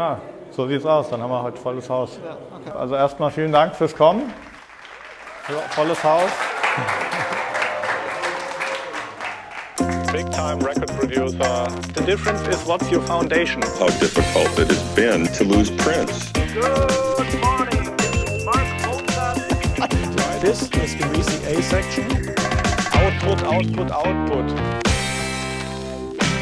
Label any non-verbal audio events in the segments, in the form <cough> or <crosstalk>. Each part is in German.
Ah, so sieht es aus. Dann haben wir heute volles Haus. Ja, okay. Also erstmal vielen Dank fürs Kommen. Volles Haus. Big time record producer. The difference is what's your foundation? How difficult it has been to lose Prince. Good morning. This is Mark Mozart. This is the A section. Output, Output, Output.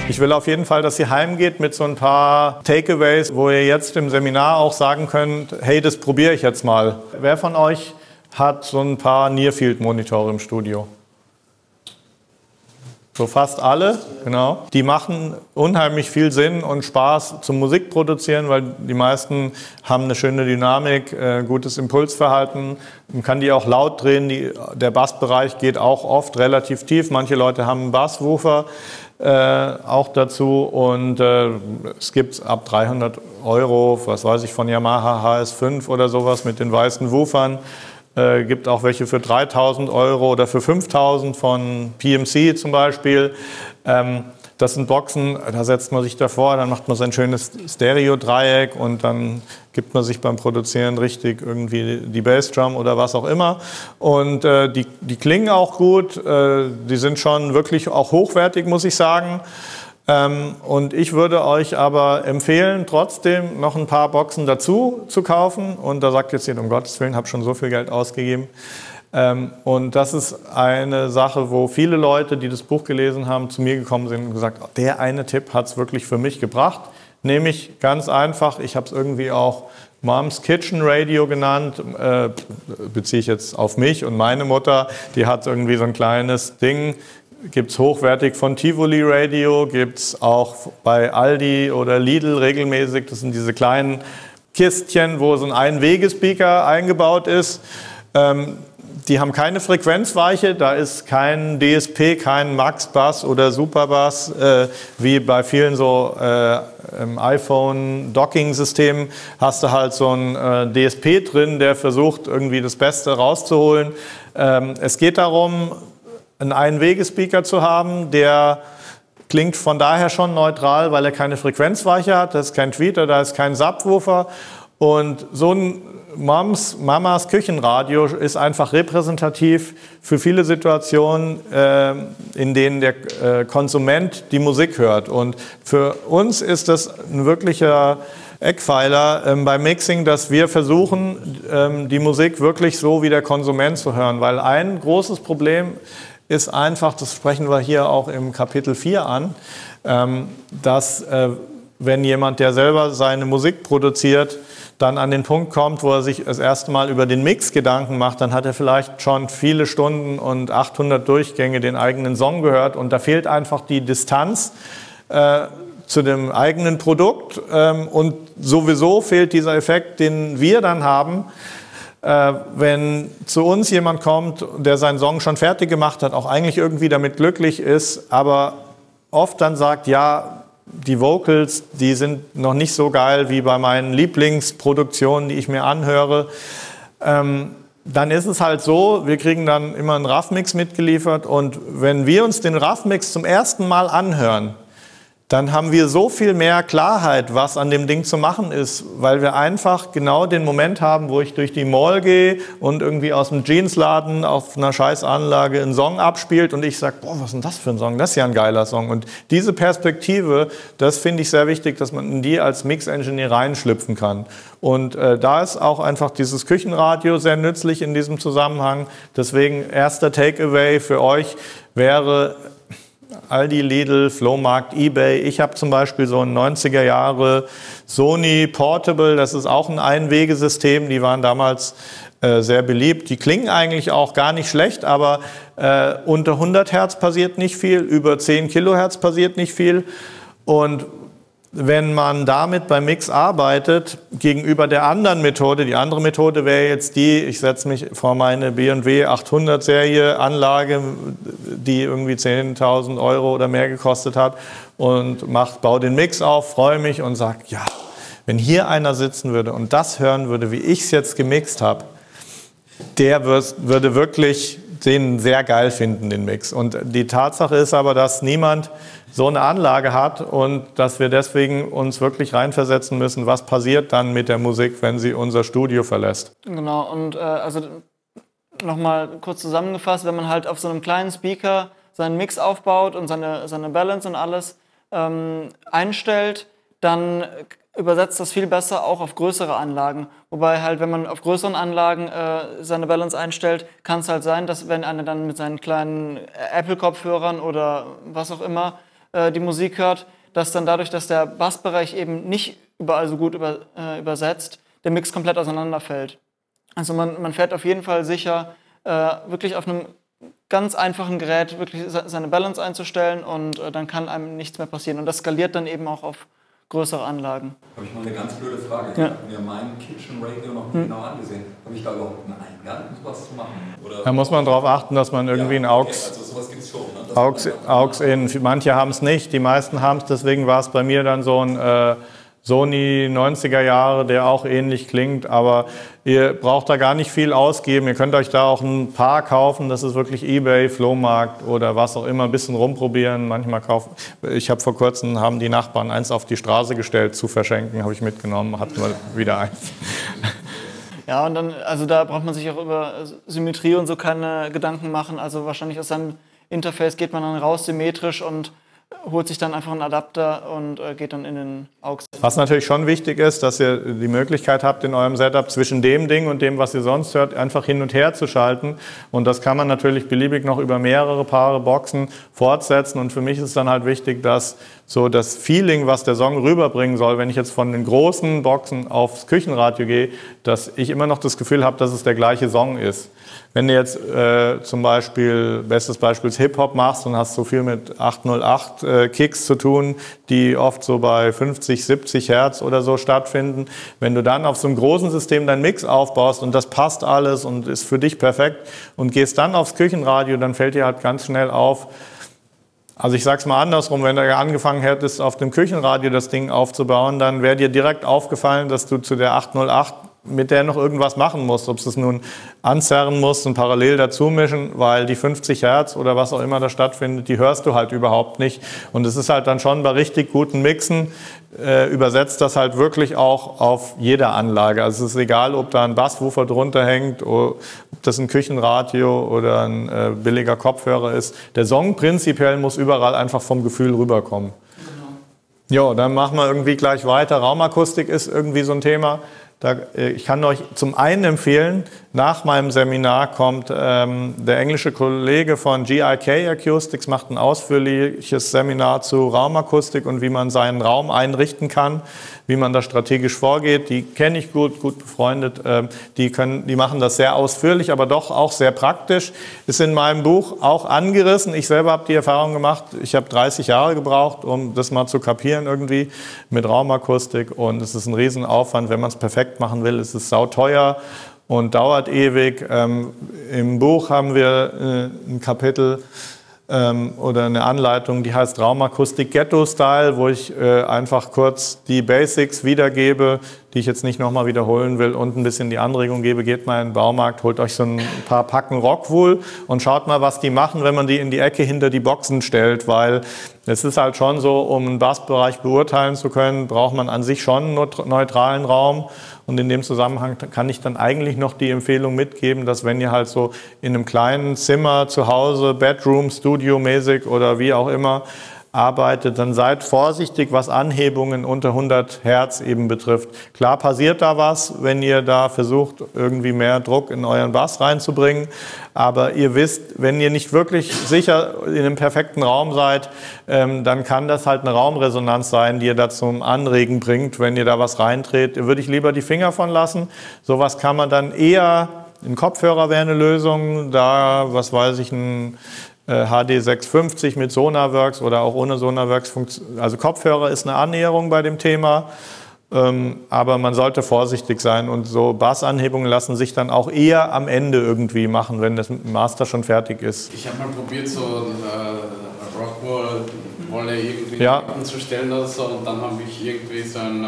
Ich will auf jeden Fall, dass ihr heimgeht mit so ein paar Takeaways, wo ihr jetzt im Seminar auch sagen könnt, hey, das probiere ich jetzt mal. Wer von euch hat so ein paar Nearfield-Monitore im Studio? So fast alle, genau. Die machen unheimlich viel Sinn und Spaß zum Musikproduzieren, weil die meisten haben eine schöne Dynamik, äh, gutes Impulsverhalten. Man kann die auch laut drehen. Die, der Bassbereich geht auch oft relativ tief. Manche Leute haben einen Basswoofer äh, auch dazu und äh, es gibt ab 300 Euro, was weiß ich, von Yamaha HS5 oder sowas mit den weißen Woofern. Äh, gibt auch welche für 3000 Euro oder für 5000 von PMC zum Beispiel. Ähm, das sind Boxen, da setzt man sich davor, dann macht man sein schönes Stereo-Dreieck und dann gibt man sich beim Produzieren richtig irgendwie die Bassdrum oder was auch immer. Und äh, die, die klingen auch gut, äh, die sind schon wirklich auch hochwertig, muss ich sagen. Ähm, und ich würde euch aber empfehlen, trotzdem noch ein paar Boxen dazu zu kaufen. Und da sagt jetzt jeder, um Gottes Willen, habe schon so viel Geld ausgegeben. Ähm, und das ist eine Sache, wo viele Leute, die das Buch gelesen haben, zu mir gekommen sind und gesagt, der eine Tipp hat es wirklich für mich gebracht. Nämlich ganz einfach, ich habe es irgendwie auch Moms Kitchen Radio genannt, äh, beziehe ich jetzt auf mich und meine Mutter, die hat irgendwie so ein kleines Ding gibt es hochwertig von Tivoli Radio, gibt es auch bei Aldi oder Lidl regelmäßig. Das sind diese kleinen Kistchen, wo so ein Einwegespeaker eingebaut ist. Ähm, die haben keine Frequenzweiche, da ist kein DSP, kein Max-Bass oder Super-Bass, äh, wie bei vielen so äh, iPhone-Docking-Systemen hast du halt so ein äh, DSP drin, der versucht irgendwie das Beste rauszuholen. Ähm, es geht darum, einen Einwegespeaker zu haben, der klingt von daher schon neutral, weil er keine Frequenzweiche hat, das ist kein Tweeter, da ist kein Subwoofer und so ein Moms, Mamas Küchenradio ist einfach repräsentativ für viele Situationen, äh, in denen der äh, Konsument die Musik hört. Und für uns ist das ein wirklicher Eckpfeiler ähm, beim Mixing, dass wir versuchen, ähm, die Musik wirklich so wie der Konsument zu hören. Weil ein großes Problem ist einfach, das sprechen wir hier auch im Kapitel 4 an, ähm, dass äh, wenn jemand, der selber seine Musik produziert, dann an den Punkt kommt, wo er sich das erste Mal über den Mix Gedanken macht, dann hat er vielleicht schon viele Stunden und 800 Durchgänge den eigenen Song gehört und da fehlt einfach die Distanz äh, zu dem eigenen Produkt ähm, und sowieso fehlt dieser Effekt, den wir dann haben, äh, wenn zu uns jemand kommt, der seinen Song schon fertig gemacht hat, auch eigentlich irgendwie damit glücklich ist, aber oft dann sagt, ja, die Vocals, die sind noch nicht so geil wie bei meinen Lieblingsproduktionen, die ich mir anhöre. Ähm, dann ist es halt so, wir kriegen dann immer einen RAF-Mix mitgeliefert und wenn wir uns den RAF-Mix zum ersten Mal anhören, dann haben wir so viel mehr Klarheit, was an dem Ding zu machen ist, weil wir einfach genau den Moment haben, wo ich durch die Mall gehe und irgendwie aus dem Jeansladen auf einer Scheißanlage einen Song abspielt und ich sage, boah, was ist denn das für ein Song? Das ist ja ein geiler Song. Und diese Perspektive, das finde ich sehr wichtig, dass man in die als Mix-Engineer reinschlüpfen kann. Und äh, da ist auch einfach dieses Küchenradio sehr nützlich in diesem Zusammenhang. Deswegen erster Takeaway für euch wäre Aldi, Lidl, Flohmarkt, Ebay. Ich habe zum Beispiel so ein 90er Jahre Sony Portable, das ist auch ein Einwegesystem, die waren damals äh, sehr beliebt. Die klingen eigentlich auch gar nicht schlecht, aber äh, unter 100 Hertz passiert nicht viel, über 10 Kilohertz passiert nicht viel. Und wenn man damit beim Mix arbeitet, gegenüber der anderen Methode, die andere Methode wäre jetzt die, ich setze mich vor meine B&W 800 Serie Anlage, die irgendwie 10.000 Euro oder mehr gekostet hat und macht, baue den Mix auf, freue mich und sage, ja, wenn hier einer sitzen würde und das hören würde, wie ich es jetzt gemixt habe, der würde wirklich den sehr geil finden, den Mix. Und die Tatsache ist aber, dass niemand so eine Anlage hat und dass wir deswegen uns wirklich reinversetzen müssen, was passiert dann mit der Musik, wenn sie unser Studio verlässt. Genau, und äh, also nochmal kurz zusammengefasst, wenn man halt auf so einem kleinen Speaker seinen Mix aufbaut und seine, seine Balance und alles ähm, einstellt, dann übersetzt das viel besser auch auf größere Anlagen. Wobei halt, wenn man auf größeren Anlagen äh, seine Balance einstellt, kann es halt sein, dass wenn einer dann mit seinen kleinen Apple-Kopfhörern oder was auch immer äh, die Musik hört, dass dann dadurch, dass der Bassbereich eben nicht überall so gut über, äh, übersetzt, der Mix komplett auseinanderfällt. Also man, man fährt auf jeden Fall sicher, äh, wirklich auf einem ganz einfachen Gerät wirklich seine Balance einzustellen und äh, dann kann einem nichts mehr passieren. Und das skaliert dann eben auch auf größere Anlagen. Habe ich mal eine ganz blöde Frage. Ja. Ich habe mir meinen Kitchen Radio noch Hm. genau angesehen. Habe ich da überhaupt einen Eingang, um sowas zu machen? Oder Da muss man darauf achten, dass man irgendwie einen ja, okay, AUX Also sowas gibt es schon. Ne? AUX, AUX in. Manche haben es nicht, die meisten haben es. Deswegen war es bei mir dann so ein äh, Sony 90er Jahre, der auch ähnlich klingt. Aber ihr braucht da gar nicht viel ausgeben. Ihr könnt euch da auch ein paar kaufen. Das ist wirklich eBay, Flohmarkt oder was auch immer. Ein bisschen rumprobieren. Manchmal kaufen. Ich habe vor kurzem haben die Nachbarn eins auf die Straße gestellt zu verschenken. Habe ich mitgenommen. Hatten wir wieder eins. <laughs> Ja, und dann, also da braucht man sich auch über Symmetrie und so keine Gedanken machen. Also wahrscheinlich aus seinem Interface geht man dann raus symmetrisch und holt sich dann einfach einen Adapter und äh, geht dann in den AUX. Was natürlich schon wichtig ist, dass ihr die Möglichkeit habt, in eurem Setup zwischen dem Ding und dem, was ihr sonst hört, einfach hin und her zu schalten. Und das kann man natürlich beliebig noch über mehrere Paare Boxen fortsetzen. Und für mich ist dann halt wichtig, dass so das Feeling, was der Song rüberbringen soll, wenn ich jetzt von den großen Boxen aufs Küchenradio gehe, dass ich immer noch das Gefühl habe, dass es der gleiche Song ist. Wenn du jetzt äh, zum Beispiel, bestes Beispiel ist Hip-Hop machst und hast so viel mit 808 äh, Kicks zu tun, die oft so bei 50, 70 Hertz oder so stattfinden. Wenn du dann auf so einem großen System deinen Mix aufbaust und das passt alles und ist für dich perfekt und gehst dann aufs Küchenradio, dann fällt dir halt ganz schnell auf, also ich sag's mal andersrum, wenn du angefangen hättest, auf dem Küchenradio das Ding aufzubauen, dann wäre dir direkt aufgefallen, dass du zu der 808 mit der noch irgendwas machen musst, ob du es nun anzerren musst und parallel dazu mischen, weil die 50 Hertz oder was auch immer da stattfindet, die hörst du halt überhaupt nicht. Und es ist halt dann schon bei richtig guten Mixen, äh, übersetzt das halt wirklich auch auf jeder Anlage. Also es ist egal, ob da ein Basswoofer drunter hängt, ob das ein Küchenradio oder ein äh, billiger Kopfhörer ist. Der Song prinzipiell muss überall einfach vom Gefühl rüberkommen. Ja, dann machen wir irgendwie gleich weiter. Raumakustik ist irgendwie so ein Thema. Da, äh, ich kann euch zum einen empfehlen, nach meinem Seminar kommt ähm, der englische Kollege von GIK Acoustics, macht ein ausführliches Seminar zu Raumakustik und wie man seinen Raum einrichten kann, wie man da strategisch vorgeht. Die kenne ich gut, gut befreundet. Ähm, die, können, die machen das sehr ausführlich, aber doch auch sehr praktisch. Ist in meinem Buch auch angerissen. Ich selber habe die Erfahrung gemacht, ich habe 30 Jahre gebraucht, um das mal zu kapieren irgendwie mit Raumakustik. Und es ist ein Riesenaufwand, wenn man es perfekt machen will. Es ist sauteuer und dauert ewig. Ähm, Im Buch haben wir äh, ein Kapitel ähm, oder eine Anleitung, die heißt Raumakustik Ghetto Style, wo ich äh, einfach kurz die Basics wiedergebe, die ich jetzt nicht nochmal wiederholen will und ein bisschen die Anregung gebe, geht mal in den Baumarkt, holt euch so ein paar Packen Rockwool und schaut mal, was die machen, wenn man die in die Ecke hinter die Boxen stellt, weil es ist halt schon so, um einen Bassbereich beurteilen zu können, braucht man an sich schon einen neutralen Raum und in dem Zusammenhang kann ich dann eigentlich noch die Empfehlung mitgeben, dass wenn ihr halt so in einem kleinen Zimmer zu Hause, Bedroom, Studio mäßig oder wie auch immer arbeitet, dann seid vorsichtig, was Anhebungen unter 100 Hertz eben betrifft. Klar passiert da was, wenn ihr da versucht, irgendwie mehr Druck in euren Bass reinzubringen. Aber ihr wisst, wenn ihr nicht wirklich sicher in einem perfekten Raum seid, ähm, dann kann das halt eine Raumresonanz sein, die ihr da zum Anregen bringt, wenn ihr da was reindreht. Würde ich lieber die Finger von lassen. Sowas kann man dann eher ein Kopfhörer wäre eine Lösung, da, was weiß ich, ein HD 650 mit Sonarworks oder auch ohne Sonarworks. Also Kopfhörer ist eine Annäherung bei dem Thema, ähm, aber man sollte vorsichtig sein und so Bassanhebungen lassen sich dann auch eher am Ende irgendwie machen, wenn das Master schon fertig ist. Ich habe mal probiert, so äh, Rockwall-Wolle irgendwie Ja. zu stellen oder so und dann habe ich irgendwie so ein äh,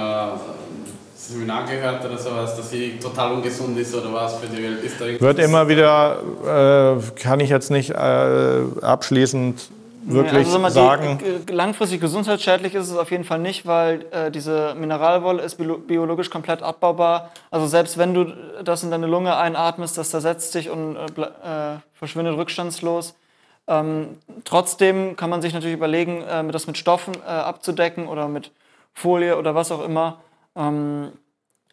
Seminar gehört oder sowas, dass sie total ungesund ist oder was für die Welt? Ist da Wird immer wieder, äh, kann ich jetzt nicht äh, abschließend wirklich also sag mal, sagen. Die, äh, langfristig gesundheitsschädlich ist es auf jeden Fall nicht, weil äh, diese Mineralwolle ist bio- biologisch komplett abbaubar. Also selbst wenn du das in deine Lunge einatmest, das zersetzt sich und äh, äh, verschwindet rückstandslos. Ähm, trotzdem kann man sich natürlich überlegen, äh, das mit Stoffen äh, abzudecken oder mit Folie oder was auch immer. Ähm,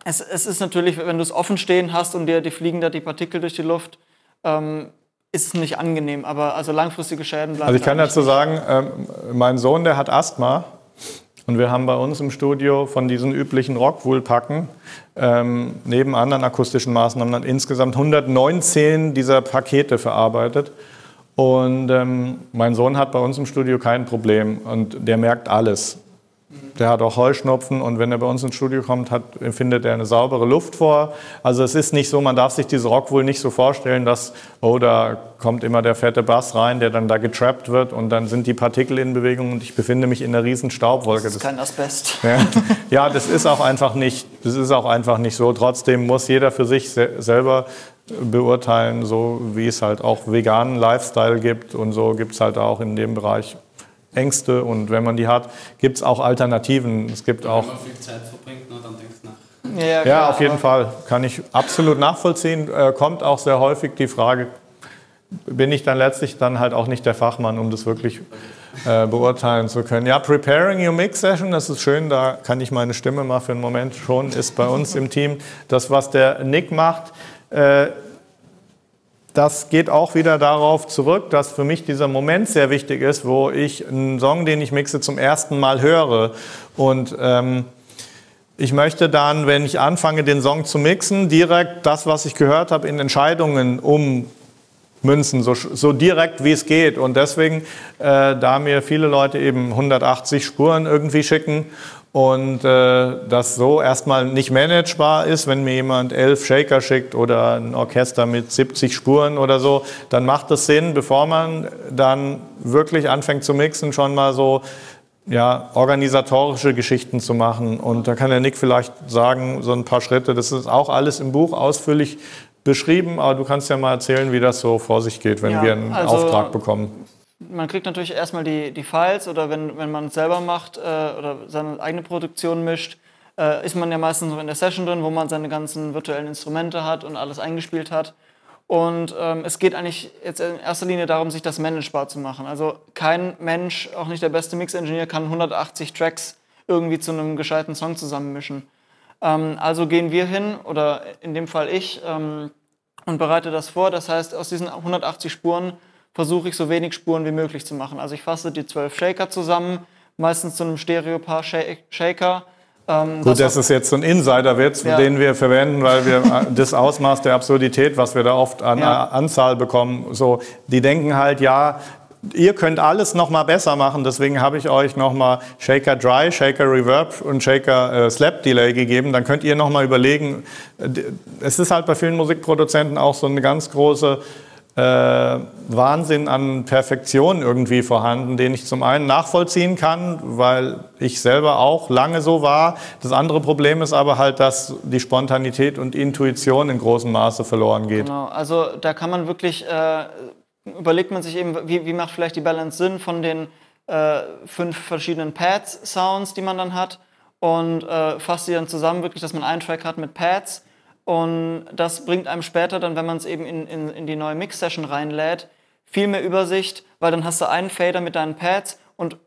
es, es ist natürlich, wenn du es offen stehen hast und dir die fliegen da die Partikel durch die Luft, ähm, ist es nicht angenehm. Aber also langfristige Schäden bleiben. Also ich kann da dazu sagen, ähm, mein Sohn, der hat Asthma. Und wir haben bei uns im Studio von diesen üblichen Rockwool-Packen ähm, neben anderen akustischen Maßnahmen dann insgesamt 119 dieser Pakete verarbeitet. Und ähm, mein Sohn hat bei uns im Studio kein Problem und der merkt alles. Der hat auch Heuschnupfen und wenn er bei uns ins Studio kommt, hat, findet er eine saubere Luft vor. Also es ist nicht so, man darf sich diese Rock wohl nicht so vorstellen, dass, oh, da kommt immer der fette Bass rein, der dann da getrappt wird und dann sind die Partikel in Bewegung und ich befinde mich in einer riesen Staubwolke. Das ist kein Asbest. <laughs> Ja, ja, das ist auch einfach nicht, das ist auch einfach nicht so. Trotzdem muss jeder für sich se selber beurteilen, so wie es halt auch veganen Lifestyle gibt und so gibt es halt auch in dem Bereich Ängste und wenn man die hat, gibt es auch Alternativen. Es gibt auch Wenn man viel Zeit verbringt, ne, dann denkst du nach. Ja, ja, klar, auf jeden Fall. Kann ich absolut nachvollziehen. Äh, kommt auch sehr häufig die Frage, bin ich dann letztlich dann halt auch nicht der Fachmann, um das wirklich äh, beurteilen zu können. Ja, Preparing Your Mix Session, das ist schön, da kann ich meine Stimme mal für einen Moment schon, ist bei uns im Team. Das, was der Nick macht, äh, das geht auch wieder darauf zurück, dass für mich dieser Moment sehr wichtig ist, wo ich einen Song, den ich mixe, zum ersten Mal höre. Und ähm, ich möchte dann, wenn ich anfange, den Song zu mixen, direkt das, was ich gehört habe, in Entscheidungen ummünzen, so, so direkt wie es geht. Und deswegen, äh, da mir viele Leute eben 180 Spuren irgendwie schicken und äh, das so erstmal nicht managebar ist, wenn mir jemand elf Shaker schickt oder ein Orchester mit 70 Spuren oder so, dann macht es Sinn, bevor man dann wirklich anfängt zu mixen, schon mal so ja, organisatorische Geschichten zu machen. Und da kann der Nick vielleicht sagen, so ein paar Schritte. Das ist auch alles im Buch ausführlich beschrieben, aber du kannst ja mal erzählen, wie das so vor sich geht, wenn Ja, wir einen also- Auftrag bekommen. Man kriegt natürlich erstmal die, die Files oder wenn, wenn man es selber macht äh, oder seine eigene Produktion mischt, äh, ist man ja meistens so in der Session drin, wo man seine ganzen virtuellen Instrumente hat und alles eingespielt hat. Und ähm, es geht eigentlich jetzt in erster Linie darum, sich das managebar zu machen. Also kein Mensch, auch nicht der beste Mix-Engineer, kann 180 Tracks irgendwie zu einem gescheiten Song zusammenmischen. Ähm, also gehen wir hin, oder in dem Fall ich, ähm, und bereite das vor. Das heißt, aus diesen 180 Spuren versuche ich so wenig Spuren wie möglich zu machen. Also ich fasse die 12 Shaker zusammen, meistens zu einem Stereopaar Sha- Shaker. Ähm, Gut, das ist jetzt so ein Insiderwitz, Ja. den wir verwenden, weil wir äh, das Ausmaß der Absurdität, was wir da oft an Ja. äh, Anzahl bekommen, so, die denken halt, ja, ihr könnt alles noch mal besser machen, deswegen habe ich euch noch mal Shaker Dry, Shaker Reverb und Shaker äh, Slap Delay gegeben, dann könnt ihr noch mal überlegen, es ist halt bei vielen Musikproduzenten auch so eine ganz große äh, Wahnsinn an Perfektion irgendwie vorhanden, den ich zum einen nachvollziehen kann, weil ich selber auch lange so war. Das andere Problem ist aber halt, dass die Spontanität und Intuition in großem Maße verloren geht. Genau, also da kann man wirklich, äh, überlegt man sich eben, wie, wie macht vielleicht die Balance Sinn von den äh, fünf verschiedenen Pads-Sounds, die man dann hat und äh, fasst die dann zusammen, wirklich, dass man einen Track hat mit Pads und das bringt einem später dann, wenn man es eben in, in, in die neue Mix-Session reinlädt, viel mehr Übersicht, weil dann hast du einen Fader mit deinen Pads und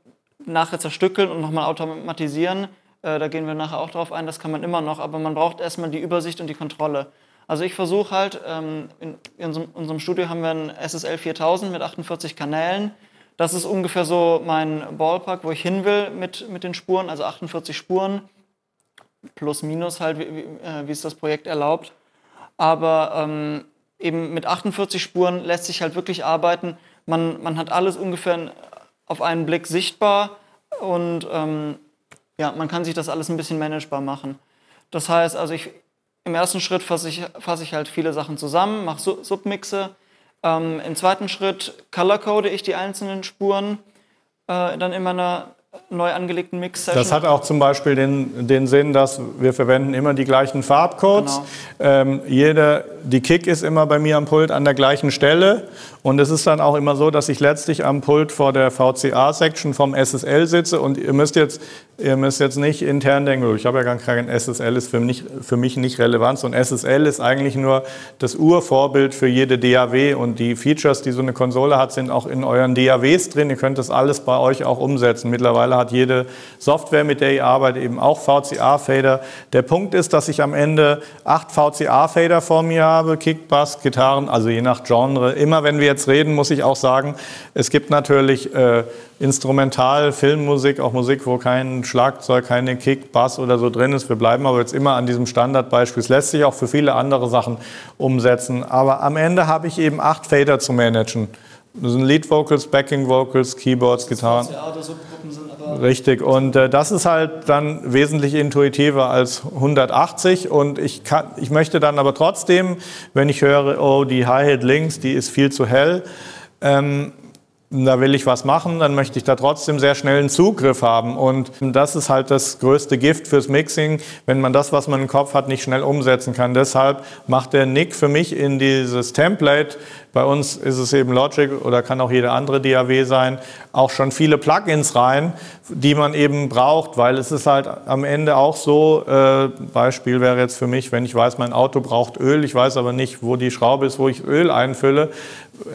nachher zerstückeln und nochmal automatisieren. Äh, da gehen wir nachher auch drauf ein, das kann man immer noch, aber man braucht erstmal die Übersicht und die Kontrolle. Also ich versuche halt, ähm, in, in unserem, unserem Studio haben wir einen SSL 4000 mit 48 Kanälen. Das ist ungefähr so mein Ballpark, wo ich hin will mit, mit den Spuren, also 48 Spuren plus minus halt, wie, äh, wie es das Projekt erlaubt. Aber ähm, eben mit 48 Spuren lässt sich halt wirklich arbeiten. Man, man hat alles ungefähr auf einen Blick sichtbar und ähm, ja, man kann sich das alles ein bisschen managebar machen. Das heißt, also ich, im ersten Schritt fasse ich, fasse ich halt viele Sachen zusammen, mache Su- Submixe. Ähm, Im zweiten Schritt colorcode ich die einzelnen Spuren äh, dann in meiner neu angelegten Mix-Session. Das hat auch zum Beispiel den, den Sinn, dass wir verwenden immer die gleichen Farbcodes. Genau. Ähm, jede, die Kick ist immer bei mir am Pult an der gleichen Stelle. Und es ist dann auch immer so, dass ich letztlich am Pult vor der VCA-Section vom SSL sitze. Und ihr müsst jetzt, ihr müsst jetzt nicht intern denken, oh, ich habe ja gar kein SSL, ist für mich, für mich nicht relevant. Ein SSL ist eigentlich nur das Urvorbild für jede DAW. Und die Features, die so eine Konsole hat, sind auch in euren DAWs drin. Ihr könnt das alles bei euch auch umsetzen. Mittlerweile hat jede Software, mit der ihr arbeitet, eben auch VCA-Fader. Der Punkt ist, dass ich am Ende acht VCA-Fader vor mir habe, Kick, Bass, Gitarren, also je nach Genre. Immer wenn wir jetzt reden, muss ich auch sagen, es gibt natürlich äh, Instrumental, Filmmusik, auch Musik, wo kein Schlagzeug, keine Kick, Bass oder so drin ist. Wir bleiben aber jetzt immer an diesem Standardbeispiel. Es lässt sich auch für viele andere Sachen umsetzen. Aber am Ende habe ich eben acht Fader zu managen. Das sind Lead Vocals, Backing Vocals, Keyboards, Gitarren. VCA oder Subgruppen sind Richtig, und äh, das ist halt dann wesentlich intuitiver als 180 und ich, kann, ich möchte dann aber trotzdem, wenn ich höre, oh, die Hi-Hat links, die ist viel zu hell, ähm, da will ich was machen, dann möchte ich da trotzdem sehr schnell einen Zugriff haben. Und das ist halt das größte Gift fürs Mixing, wenn man das, was man im Kopf hat, nicht schnell umsetzen kann. Deshalb macht der Nick für mich in dieses Template, bei uns ist es eben Logic oder kann auch jede andere DAW sein, auch schon viele Plugins rein, die man eben braucht, weil es ist halt am Ende auch so, äh, Beispiel wäre jetzt für mich, wenn ich weiß, mein Auto braucht Öl, ich weiß aber nicht, wo die Schraube ist, wo ich Öl einfülle,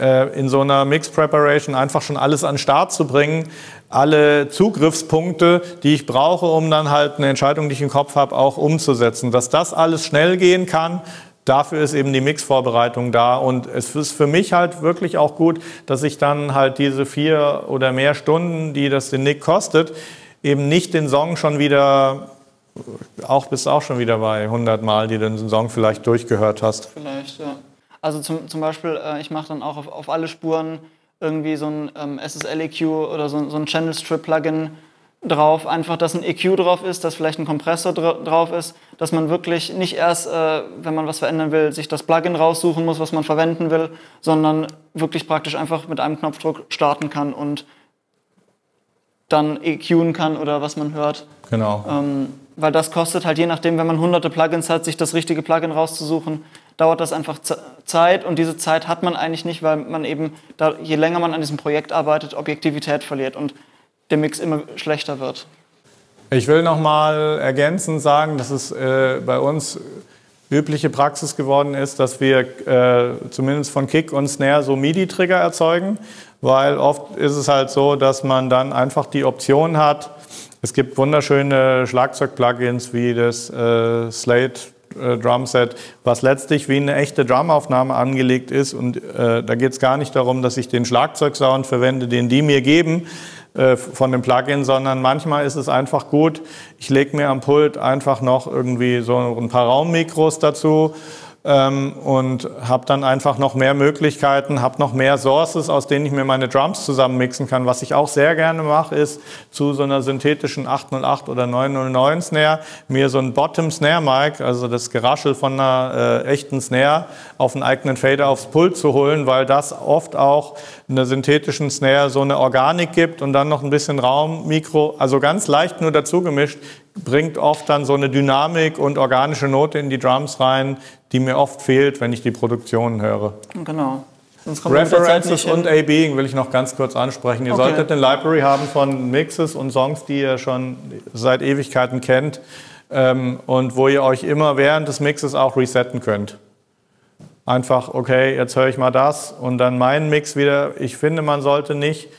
äh, in so einer Mix Preparation einfach schon alles an den Start zu bringen, alle Zugriffspunkte, die ich brauche, um dann halt eine Entscheidung, die ich im Kopf habe, auch umzusetzen. Dass das alles schnell gehen kann, dafür ist eben die Mixvorbereitung da. Und es ist für mich halt wirklich auch gut, dass ich dann halt diese vier oder mehr Stunden, die das den Nick kostet, eben nicht den Song schon wieder, auch bist auch schon wieder bei 100 Mal, die du den Song vielleicht durchgehört hast. Vielleicht, ja. Also zum, zum Beispiel, äh, ich mache dann auch auf, auf alle Spuren irgendwie so ein ähm, SSL-EQ oder so, so ein Channel Strip-Plugin drauf. Einfach, dass ein EQ drauf ist, dass vielleicht ein Kompressor dra drauf ist, dass man wirklich nicht erst, äh, wenn man was verändern will, sich das Plugin raussuchen muss, was man verwenden will, sondern wirklich praktisch einfach mit einem Knopfdruck starten kann und dann EQen kann oder was man hört. Genau. Ähm, weil das kostet halt je nachdem, wenn man hunderte Plugins hat, sich das richtige Plugin rauszusuchen, dauert das einfach Zeit und diese Zeit hat man eigentlich nicht, weil man eben, da, je länger man an diesem Projekt arbeitet, Objektivität verliert und der Mix immer schlechter wird. Ich will noch mal ergänzend sagen, dass es äh, bei uns übliche Praxis geworden ist, dass wir äh, zumindest von Kick und Snare so MIDI-Trigger erzeugen, weil oft ist es halt so, dass man dann einfach die Option hat. Es gibt wunderschöne Schlagzeug-Plugins wie das äh, Slate äh, Drumset, was letztlich wie eine echte Drumaufnahme angelegt ist. Und äh, da geht es gar nicht darum, dass ich den Schlagzeugsound verwende, den die mir geben äh, von dem Plugin, sondern manchmal ist es einfach gut, ich lege mir am Pult einfach noch irgendwie so ein paar Raummikros dazu ähm, und habe dann einfach noch mehr Möglichkeiten, habe noch mehr Sources, aus denen ich mir meine Drums zusammenmixen kann. Was ich auch sehr gerne mache, ist zu so einer synthetischen 808 oder 909 Snare mir so ein Bottom Snare Mic, also das Geraschel von einer äh, echten Snare, auf einen eigenen Fader aufs Pult zu holen, weil das oft auch in der synthetischen Snare so eine Organik gibt und dann noch ein bisschen Raum, Mikro, also ganz leicht nur dazu gemischt, bringt oft dann so eine Dynamik und organische Note in die Drums rein, die mir oft fehlt, wenn ich die Produktionen höre. Genau. References und. A-Being will ich noch ganz kurz ansprechen. Ihr Okay. solltet eine Library haben von Mixes und Songs, die ihr schon seit Ewigkeiten kennt ähm, und wo ihr euch immer während des Mixes auch resetten könnt. Einfach, okay, jetzt höre ich mal das und dann meinen Mix wieder. Ich finde, man sollte nicht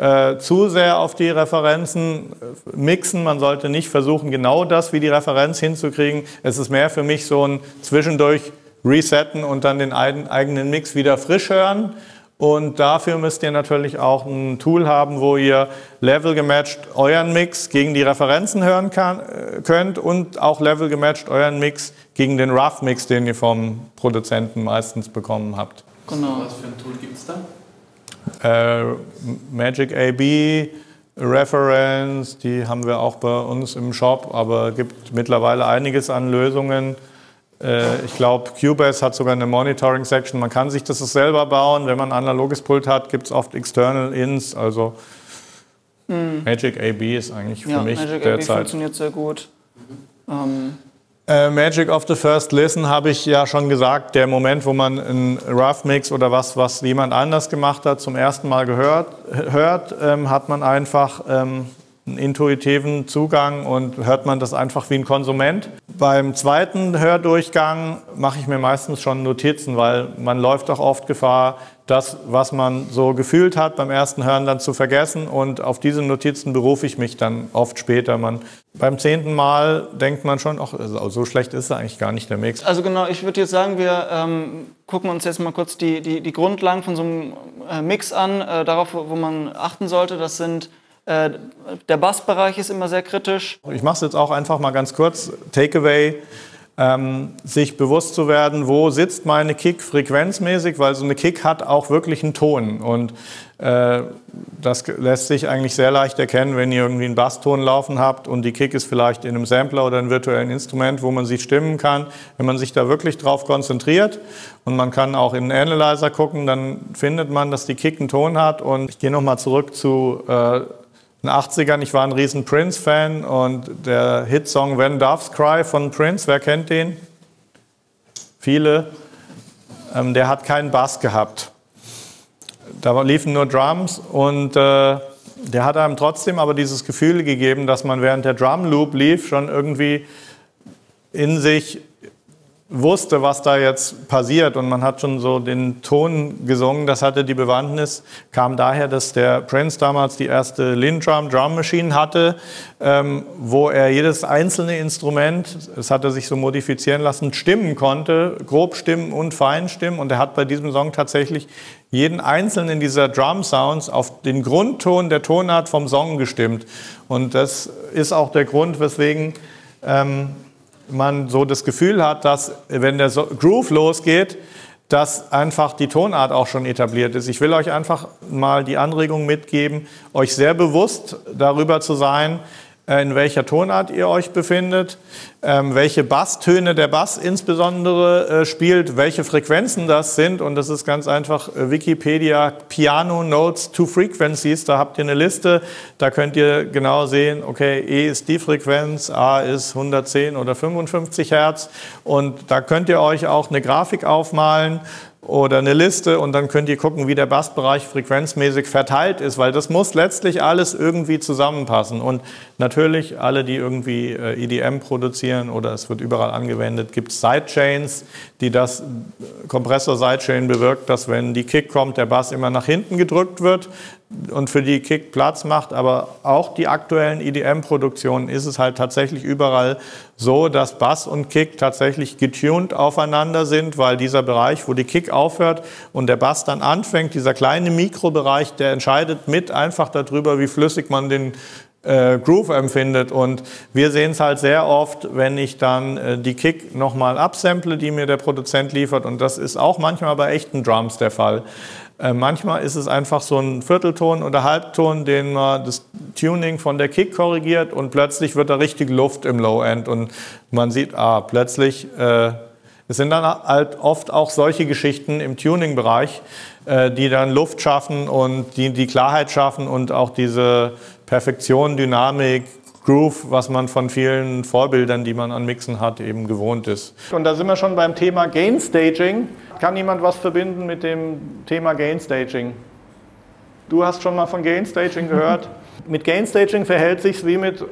äh, zu sehr auf die Referenzen äh, mixen. Man sollte nicht versuchen, genau das wie die Referenz hinzukriegen. Es ist mehr für mich so ein zwischendurch resetten und dann den eigen- eigenen Mix wieder frisch hören. Und dafür müsst ihr natürlich auch ein Tool haben, wo ihr level gematcht euren Mix gegen die Referenzen hören kann, äh, könnt und auch level gematcht euren Mix gegen den Rough Mix, den ihr vom Produzenten meistens bekommen habt. Genau. Was für ein Tool gibt es da? Äh, Magic AB, Reference, die haben wir auch bei uns im Shop, aber gibt mittlerweile einiges an Lösungen. Äh, ich glaube, Cubase hat sogar eine Monitoring-Section. Man kann sich das selber bauen. Wenn man ein analoges Pult hat, gibt es oft External Ins. Also Magic AB ist eigentlich für Ja, mich Magic AB derzeit. funktioniert sehr gut. Ähm, Äh, Magic of the First Listen habe ich ja schon gesagt, der Moment, wo man einen Rough Mix oder was, was jemand anders gemacht hat, zum ersten Mal gehört, hört, ähm, hat man einfach ähm, einen intuitiven Zugang und hört man das einfach wie ein Konsument. Beim zweiten Hördurchgang mache ich mir meistens schon Notizen, weil man läuft auch oft Gefahr, das, was man so gefühlt hat, beim ersten Hören dann zu vergessen. Und auf diese Notizen berufe ich mich dann oft später. Man, beim zehnten Mal denkt man schon, ach, also so schlecht ist er eigentlich gar nicht der Mix. Also genau, ich würde jetzt sagen, wir ähm, gucken uns jetzt mal kurz die, die, die Grundlagen von so einem äh, Mix an, äh, darauf, wo wo man achten sollte. Das sind, äh, der Bassbereich ist immer sehr kritisch. Ich mache es jetzt auch einfach mal ganz kurz. Takeaway, ähm, sich bewusst zu werden, wo sitzt meine Kick frequenzmäßig, weil so eine Kick hat auch wirklich einen Ton. Und äh, das lässt sich eigentlich sehr leicht erkennen, wenn ihr irgendwie einen Basston laufen habt und die Kick ist vielleicht in einem Sampler oder einem virtuellen Instrument, wo man sie stimmen kann. Wenn man sich da wirklich drauf konzentriert und man kann auch in einen Analyzer gucken, dann findet man, dass die Kick einen Ton hat. Und ich gehe nochmal zurück zu äh, den 80ern, ich war ein riesen Prince-Fan und der Hitsong When Doves Cry von Prince, wer kennt den? Viele. Ähm, der hat keinen Bass gehabt. Da liefen nur Drums und äh, der hat einem trotzdem aber dieses Gefühl gegeben, dass man während der Drum Loop lief schon irgendwie in sich wusste, was da jetzt passiert und man hat schon so den Ton gesungen. Das hatte die Bewandtnis, kam daher, dass der Prince damals die erste Lindrum Drum Machine hatte, ähm, wo er jedes einzelne Instrument, es hatte sich so modifizieren lassen, stimmen konnte, grob stimmen und fein stimmen und er hat bei diesem Song tatsächlich jeden einzelnen dieser Drum Sounds auf den Grundton der Tonart vom Song gestimmt und das ist auch der Grund, weswegen ähm, man so das Gefühl hat, dass wenn der Groove losgeht, dass einfach die Tonart auch schon etabliert ist. Ich will euch einfach mal die Anregung mitgeben, euch sehr bewusst darüber zu sein, in welcher Tonart ihr euch befindet, ähm, welche Basstöne der Bass insbesondere äh, spielt, welche Frequenzen das sind. Und das ist ganz einfach äh, Wikipedia Piano Notes to Frequencies. Da habt ihr eine Liste. Da könnt ihr genau sehen, okay, E ist die Frequenz, A ist 110 oder 55 Hertz. Und da könnt ihr euch auch eine Grafik aufmalen oder eine Liste und dann könnt ihr gucken, wie der Bassbereich frequenzmäßig verteilt ist, weil das muss letztlich alles irgendwie zusammenpassen. Und natürlich alle, die irgendwie äh, EDM produzieren oder es wird überall angewendet, gibt es Sidechains, die das Kompressor-Sidechain bewirkt, dass wenn die Kick kommt, der Bass immer nach hinten gedrückt wird und für die Kick Platz macht. Aber auch die aktuellen EDM-Produktionen ist es halt tatsächlich überall so, dass Bass und Kick tatsächlich getuned aufeinander sind, weil dieser Bereich, wo die Kick aufhört und der Bass dann anfängt, dieser kleine Mikrobereich, der entscheidet mit einfach darüber, wie flüssig man den äh, Groove empfindet. Und wir sehen es halt sehr oft, wenn ich dann äh, die Kick nochmal absample, die mir der Produzent liefert. Und das ist auch manchmal bei echten Drums der Fall. Äh, manchmal ist es einfach so ein Viertelton oder Halbton, den man das Tuning von der Kick korrigiert und plötzlich wird da richtig Luft im Low-End und man sieht, ah, plötzlich, äh, es sind dann halt oft auch solche Geschichten im Tuning-Bereich, äh, die dann Luft schaffen und die die Klarheit schaffen und auch diese Perfektion, Dynamik, Groove, was man von vielen Vorbildern, die man an Mixen hat, eben gewohnt ist. Und da sind wir schon beim Thema Gain Staging. Kann jemand was verbinden mit dem Thema Gain Staging? Du hast schon mal von Gain Staging <laughs> gehört. mit Gain Staging verhält sich wie mit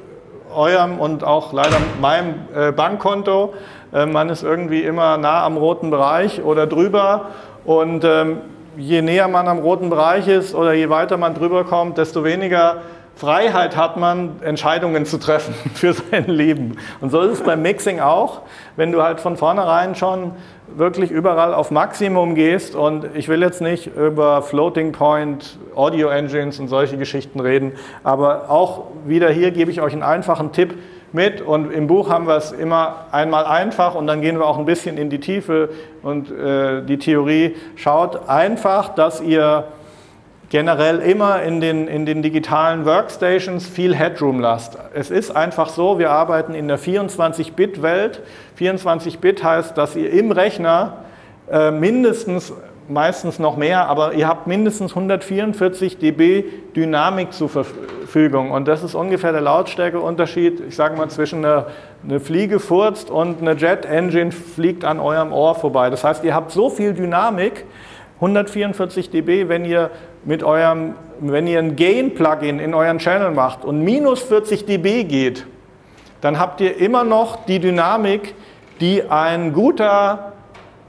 eurem und auch leider meinem äh, Bankkonto. Äh, man ist irgendwie immer nah am roten Bereich oder drüber und ähm, je näher man am roten Bereich ist oder je weiter man drüber kommt, desto weniger Freiheit hat man, Entscheidungen zu treffen <laughs> für sein Leben. Und so ist es beim Mixing auch, wenn du halt von vornherein schon wirklich überall auf Maximum gehst. Und ich will jetzt nicht über Floating Point, Audio Engines und solche Geschichten reden, aber auch wieder hier gebe ich euch einen einfachen Tipp mit. Und im Buch haben wir es immer einmal einfach und dann gehen wir auch ein bisschen in die Tiefe und äh, die Theorie. Schaut einfach, dass ihr generell immer in den, in den digitalen Workstations viel Headroom lasst. Es ist einfach so, wir arbeiten in der 24-Bit-Welt. 24-Bit heißt, dass ihr im Rechner äh, mindestens meistens noch mehr, aber ihr habt mindestens 144 dB Dynamik zur Verfügung. Und das ist ungefähr der Lautstärkeunterschied, ich sage mal, zwischen einer eine Fliege furzt und eine Jet Engine fliegt an eurem Ohr vorbei. Das heißt, ihr habt so viel Dynamik, 144 dB, wenn ihr mit eurem, wenn ihr ein Gain-Plugin in euren Channel macht und minus 40 dB geht, dann habt ihr immer noch die Dynamik, die ein guter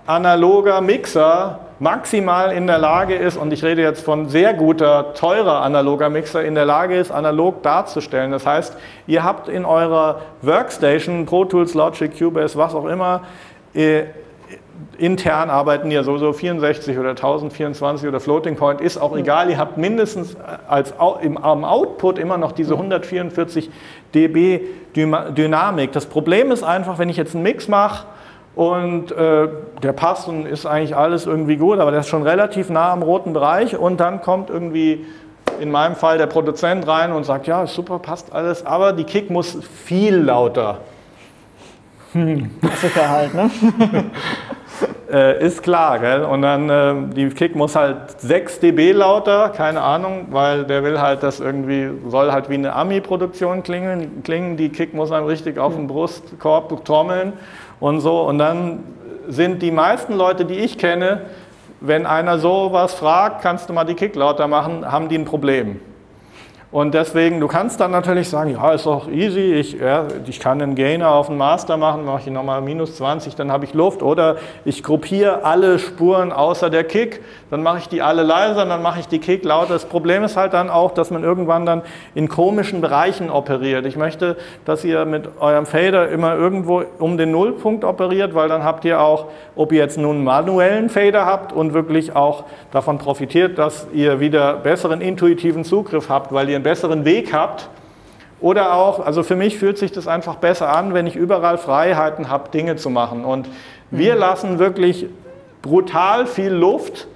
analoger Mixer maximal in der Lage ist, und ich rede jetzt von sehr guter, teurer analoger Mixer, in der Lage ist, analog darzustellen. Das heißt, ihr habt in eurer Workstation, Pro Tools, Logic, Cubase, was auch immer, äh, intern arbeiten ja sowieso 64 oder 1024 oder Floating Point, ist auch egal, ihr habt mindestens als, im, am Output immer noch diese 144 dB Dynamik. Das Problem ist einfach, wenn ich jetzt einen Mix mache, und äh, der passt und ist eigentlich alles irgendwie gut, aber der ist schon relativ nah am roten Bereich und dann kommt irgendwie in meinem Fall der Produzent rein und sagt, ja, super, passt alles, aber die Kick muss viel lauter. Hm. Klassiker halt, ne? <laughs> äh, ist klar, gell? Und dann, äh, die Kick muss halt 6 dB lauter, keine Ahnung, weil der will halt das irgendwie, soll halt wie eine Ami-Produktion klingen, klingen. Die Kick muss dann richtig auf den Brustkorb trommeln und so. Und dann sind die meisten Leute, die ich kenne, wenn einer sowas fragt, kannst du mal die Kick lauter machen, haben die ein Problem. Und deswegen, du kannst dann natürlich sagen, ja, ist doch easy, ich, ja, ich kann einen Gainer auf einen Master machen, mache ich nochmal minus 20, dann habe ich Luft. Oder ich gruppiere alle Spuren außer der Kick, dann mache ich die alle leiser, dann mache ich die Kick lauter. Das Problem ist halt dann auch, dass man irgendwann dann in komischen Bereichen operiert. Ich möchte, dass ihr mit eurem Fader immer irgendwo um den Nullpunkt operiert, weil dann habt ihr auch, ob ihr jetzt nun einen manuellen Fader habt und wirklich auch davon profitiert, dass ihr wieder besseren intuitiven Zugriff habt, weil ihr einen besseren Weg habt. Oder auch, also für mich fühlt sich das einfach besser an, wenn ich überall Freiheiten habe, Dinge zu machen. Und wir mhm. lassen wirklich brutal viel Luft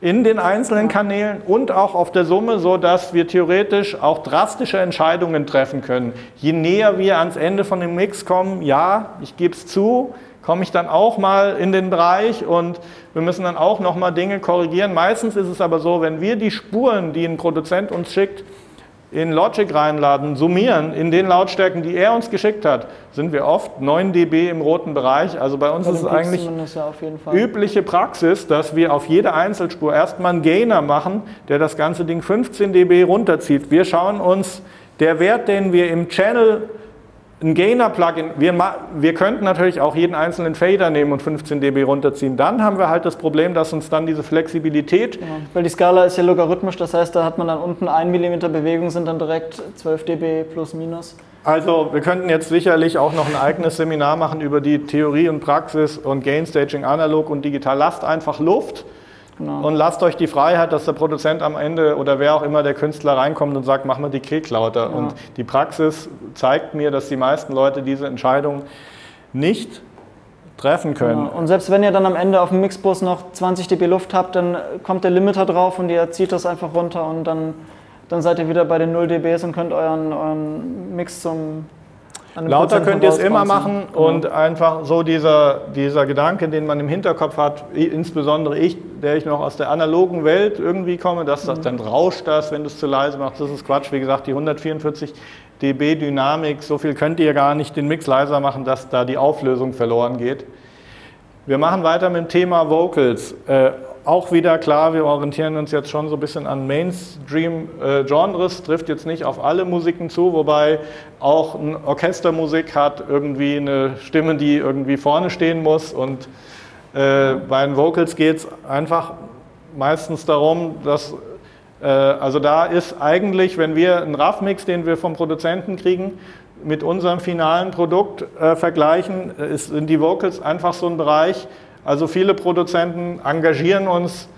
in den einzelnen Kanälen und auch auf der Summe, so dass wir theoretisch auch drastische Entscheidungen treffen können. Je näher wir ans Ende von dem Mix kommen, ja, ich gebe es zu, komme ich dann auch mal in den Bereich und wir müssen dann auch noch mal Dinge korrigieren. Meistens ist es aber so, wenn wir die Spuren, die ein Produzent uns schickt, in Logic reinladen, summieren in den Lautstärken, die er uns geschickt hat, sind wir oft 9 dB im roten Bereich. Also bei uns ist es eigentlich ja übliche Praxis, dass wir auf jede Einzelspur erstmal einen Gainer machen, der das ganze Ding 15 dB runterzieht. Wir schauen uns der Wert, den wir im Channel ein Gainer-Plugin, wir, wir könnten natürlich auch jeden einzelnen Fader nehmen und 15 dB runterziehen. Dann haben wir halt das Problem, dass uns dann diese Flexibilität. Genau. Weil die Skala ist ja logarithmisch, das heißt, da hat man dann unten 1 mm Bewegung, sind dann direkt 12 dB plus minus. Also wir könnten jetzt sicherlich auch noch ein eigenes Seminar machen über die Theorie und Praxis und Gain Staging analog und digital. Lasst einfach Luft Genau. Und lasst euch die Freiheit, dass der Produzent am Ende oder wer auch immer der Künstler reinkommt und sagt, mach mal die Kick lauter. Ja. Und die Praxis zeigt mir, dass die meisten Leute diese Entscheidung nicht treffen können. Genau. Und selbst wenn ihr dann am Ende auf dem Mixbus noch 20 dB Luft habt, dann kommt der Limiter drauf und ihr zieht das einfach runter und dann, dann seid ihr wieder bei den 0 dBs und könnt euren, euren Mix zum Lauter könnt ihr es immer machen genau. und einfach so dieser, dieser Gedanke, den man im Hinterkopf hat, insbesondere ich, der ich noch aus der analogen Welt irgendwie komme, dass das mhm. dann rauscht das, wenn du es zu leise machst, das ist Quatsch. Wie gesagt, die 144 dB Dynamik, so viel könnt ihr gar nicht den Mix leiser machen, dass da die Auflösung verloren geht. Wir machen weiter mit dem Thema Vocals. Äh, auch wieder klar, wir orientieren uns jetzt schon so ein bisschen an Mainstream-Genres, trifft jetzt nicht auf alle Musiken zu, wobei auch eine Orchestermusik hat irgendwie eine Stimme, die irgendwie vorne stehen muss und äh, bei den Vocals geht es einfach meistens darum, dass äh, also da ist eigentlich, wenn wir einen RAF-Mix, den wir vom Produzenten kriegen, mit unserem finalen Produkt äh, vergleichen, ist, sind die Vocals einfach so ein Bereich, also viele Produzenten engagieren uns.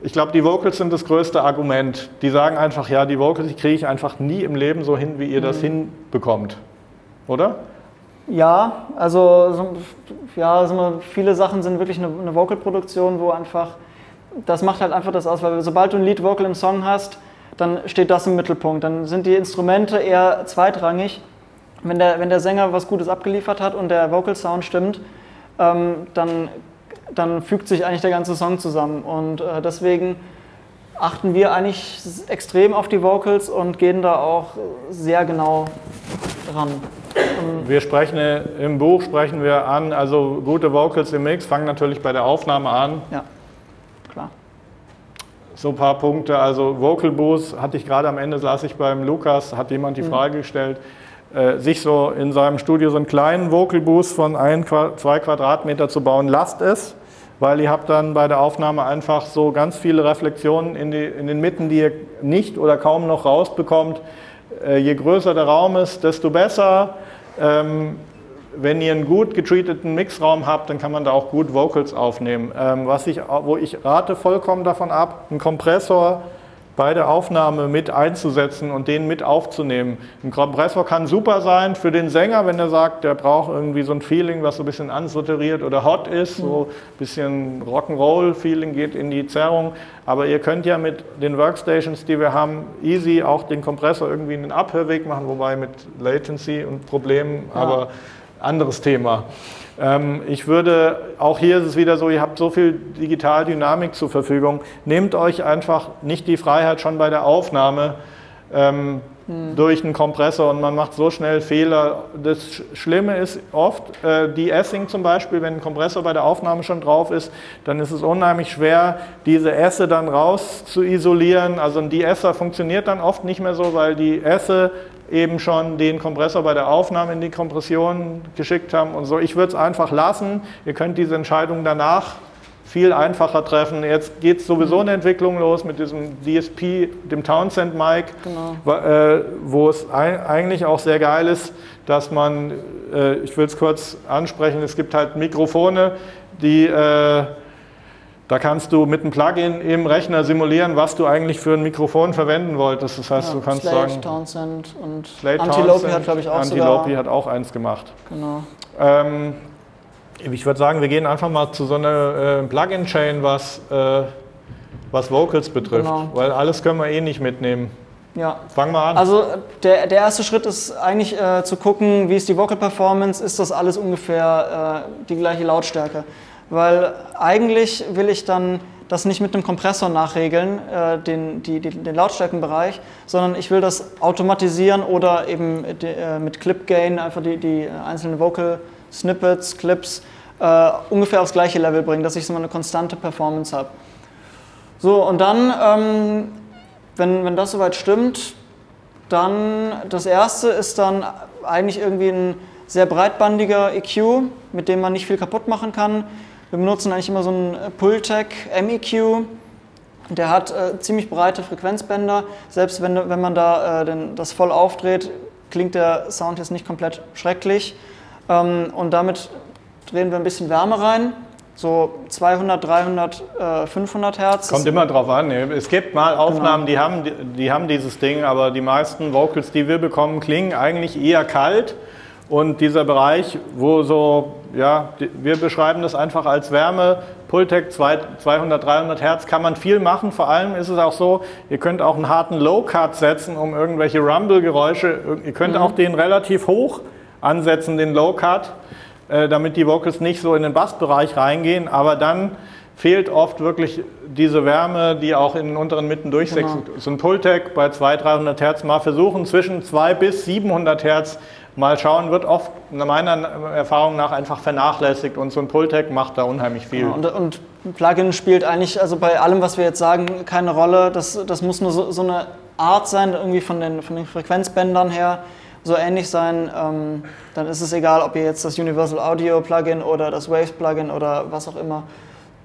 Ich glaube, die Vocals sind das größte Argument. Die sagen einfach, ja, die Vocals kriege ich einfach nie im Leben so hin, wie ihr das mhm. hinbekommt. Oder? Ja, also ja, also viele Sachen sind wirklich eine, eine Vocal-Produktion, wo einfach, das macht halt einfach das aus, weil sobald du ein Lead-Vocal im Song hast, dann steht das im Mittelpunkt. Dann sind die Instrumente eher zweitrangig. Wenn der, wenn der Sänger was Gutes abgeliefert hat und der Vocal-Sound stimmt, ähm, dann dann fügt sich eigentlich der ganze Song zusammen. Und äh, deswegen achten wir eigentlich extrem auf die Vocals und gehen da auch sehr genau ran. Wir sprechen äh, im Buch sprechen wir an, also gute Vocals im Mix fangen natürlich bei der Aufnahme an. Ja, klar. So ein paar Punkte, also Vocal Boost hatte ich gerade am Ende, saß ich beim Lukas, hat jemand die Frage gestellt, äh, sich so in seinem Studio so einen kleinen Vocal Boost von ein, zwei Quadratmeter zu bauen, lasst es, weil ihr habt dann bei der Aufnahme einfach so ganz viele Reflexionen in, die, in den Mitten, die ihr nicht oder kaum noch rausbekommt. Äh, je größer der Raum ist, desto besser. Ähm, wenn ihr einen gut getreateten Mixraum habt, dann kann man da auch gut Vocals aufnehmen. Ähm, was ich, wo ich rate vollkommen davon ab, einen Kompressor bei der Aufnahme mit einzusetzen und den mit aufzunehmen. Ein Kompressor kann super sein für den Sänger, wenn er sagt, der braucht irgendwie so ein Feeling, was so ein bisschen ansaturiert oder hot ist, so ein bisschen Rock'n'Roll-Feeling geht in die Zerrung. Aber ihr könnt ja mit den Workstations, die wir haben, easy auch den Kompressor irgendwie in den Abhörweg machen, wobei mit Latency und Problemen, aber anderes Thema. Ähm, ich würde, auch hier ist es wieder so, ihr habt so viel Digitaldynamik zur Verfügung, nehmt euch einfach nicht die Freiheit schon bei der Aufnahme ähm, durch einen Kompressor und man macht so schnell Fehler. Das Sch- Schlimme ist oft, äh, De-Essing zum Beispiel, wenn ein Kompressor bei der Aufnahme schon drauf ist, dann ist es unheimlich schwer, diese Esse dann raus zu isolieren. Also ein De-Esser funktioniert dann oft nicht mehr so, weil die Esse eben schon den Kompressor bei der Aufnahme in die Kompression geschickt haben und so. Ich würde es einfach lassen. Ihr könnt diese Entscheidung danach viel einfacher treffen. Jetzt geht sowieso eine Entwicklung los mit diesem DSP, dem Townsend Mic, wo, äh, wo es eigentlich auch sehr geil ist, dass man, äh, ich will es kurz ansprechen, es gibt halt Mikrofone, die äh, da kannst du mit einem Plugin im Rechner simulieren, was du eigentlich für ein Mikrofon verwenden wolltest. Das heißt, du kannst Slate, sagen, Townsend und Slate Antilope Townsend, hat, glaube ich, auch Antilope hat auch eins gemacht. Genau. Ähm, ich würde sagen, wir gehen einfach mal zu so einer äh, Plugin-Chain, was, äh, was Vocals betrifft, Genau. weil alles können wir eh nicht mitnehmen. Ja. Fangen wir an. Also der, der erste Schritt ist eigentlich äh, zu gucken, wie ist die Vocal Performance, ist das alles ungefähr äh, die gleiche Lautstärke. Weil eigentlich will ich dann das nicht mit einem Kompressor nachregeln, äh, den, die, die, den Lautstärkenbereich, sondern ich will das automatisieren oder eben de, äh, mit Clip Gain einfach die, die einzelnen Vocal Snippets, Clips äh, ungefähr aufs gleiche Level bringen, dass ich so eine konstante Performance habe. So, und dann, ähm, wenn, wenn das soweit stimmt, dann das erste ist dann eigentlich irgendwie ein sehr breitbandiger EQ, mit dem man nicht viel kaputt machen kann. Wir benutzen eigentlich immer so einen Pultec MEQ. Der hat äh, ziemlich breite Frequenzbänder. Selbst wenn, wenn man da äh, den, das voll aufdreht, klingt der Sound jetzt nicht komplett schrecklich. Ähm, und damit drehen wir ein bisschen Wärme rein. So 200, 300, äh, 500 Hertz. Kommt immer drauf an. Es gibt mal Aufnahmen, die, haben, die, die haben dieses Ding, aber die meisten Vocals, die wir bekommen, klingen eigentlich eher kalt. Und dieser Bereich, wo so, ja, wir beschreiben das einfach als Wärme, Pultec 200, 300 Hertz, kann man viel machen. Vor allem ist es auch so, ihr könnt auch einen harten Low-Cut setzen, um irgendwelche Rumble-Geräusche, ihr könnt auch den relativ hoch ansetzen, den Low-Cut, äh, damit die Vocals nicht so in den Bassbereich reingehen, aber dann fehlt oft wirklich diese Wärme, die auch in den unteren Mitten durchsechselt. So ein Pultec bei 200, 300 Hertz mal versuchen, zwischen 200 bis 700 Hertz mal schauen, wird oft meiner Erfahrung nach einfach vernachlässigt und so ein Pultec macht da unheimlich viel. Und, und ein Plugin spielt eigentlich, also bei allem, was wir jetzt sagen, keine Rolle. Das, das muss nur so, so eine Art sein, irgendwie von den, von den Frequenzbändern her so ähnlich sein. Ähm, dann ist es egal, ob ihr jetzt das Universal Audio Plugin oder das Waves Plugin oder was auch immer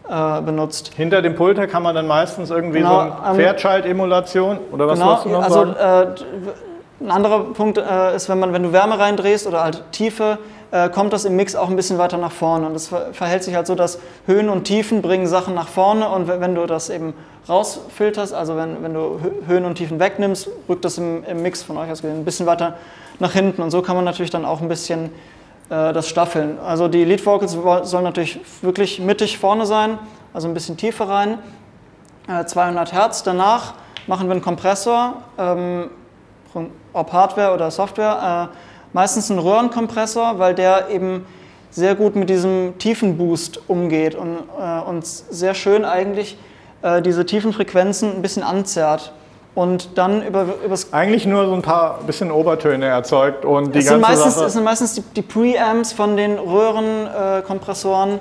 äh, benutzt. Hinter dem Pultec kann man dann meistens irgendwie Genau, so eine ähm, Fairchild-Emulation oder was genau, du noch also sagen? äh, ein anderer Punkt äh, ist, wenn, man, wenn du Wärme reindrehst oder halt Tiefe, äh, kommt das im Mix auch ein bisschen weiter nach vorne. Und es ver verhält sich halt so, dass Höhen und Tiefen bringen Sachen nach vorne und wenn du das eben rausfilterst, also wenn, wenn du Hö- Höhen und Tiefen wegnimmst, rückt das im, im Mix von euch aus gesehen ein bisschen weiter nach hinten. Und so kann man natürlich dann auch ein bisschen äh, das staffeln. Also die Lead Vocals sollen natürlich wirklich mittig vorne sein, also ein bisschen tiefer rein. Äh, 200 Hertz. Danach machen wir einen Kompressor, ähm, ob Hardware oder Software. Äh, meistens einen Röhrenkompressor, weil der eben sehr gut mit diesem Tiefenboost umgeht und äh, uns sehr schön eigentlich äh, diese tiefen Frequenzen ein bisschen anzerrt und dann über übers Eigentlich nur so ein paar bisschen Obertöne erzeugt und die es sind ganze meistens, Sache. es sind meistens die, die Preamps von den Röhrenkompressoren,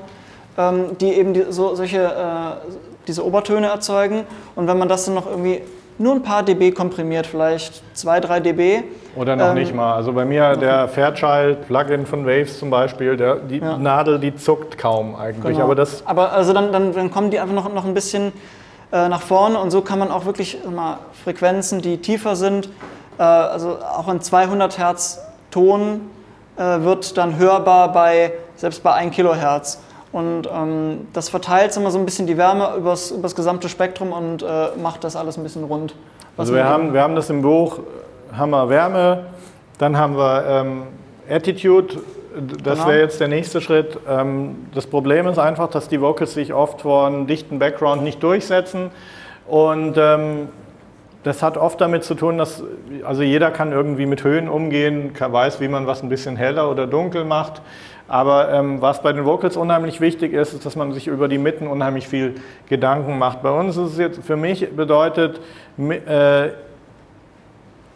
äh, ähm, die eben die, so, solche, äh, diese Obertöne erzeugen. Und wenn man das dann noch irgendwie nur ein paar dB komprimiert, vielleicht 2, 3 dB, Oder noch Ähm, nicht mal. Also bei mir der Fairchild Plugin von Waves zum Beispiel, der, die Ja. Nadel, die zuckt kaum eigentlich. Genau. Aber das Aber also dann, dann, dann kommen die einfach noch, noch ein bisschen äh, nach vorne und so kann man auch wirklich mal, Frequenzen, die tiefer sind, äh, also auch ein 200 Hertz Ton äh, wird dann hörbar bei selbst bei 1 Kilohertz. Und ähm, das verteilt immer so ein bisschen die Wärme übers, übers gesamte Spektrum und äh, macht das alles ein bisschen rund. Also wir haben, wir haben das im Buch, äh, haben wir Wärme, dann haben wir ähm, Attitude, das Genau. wäre jetzt der nächste Schritt. Ähm, das Problem ist einfach, dass die Vocals sich oft vor einem dichten Background nicht durchsetzen und ähm, das hat oft damit zu tun, dass also jeder kann irgendwie mit Höhen umgehen, kann, weiß, wie man was ein bisschen heller oder dunkel macht. Aber ähm, was bei den Vocals unheimlich wichtig ist, ist, dass man sich über die Mitten unheimlich viel Gedanken macht. Bei uns ist es jetzt für mich bedeutet äh,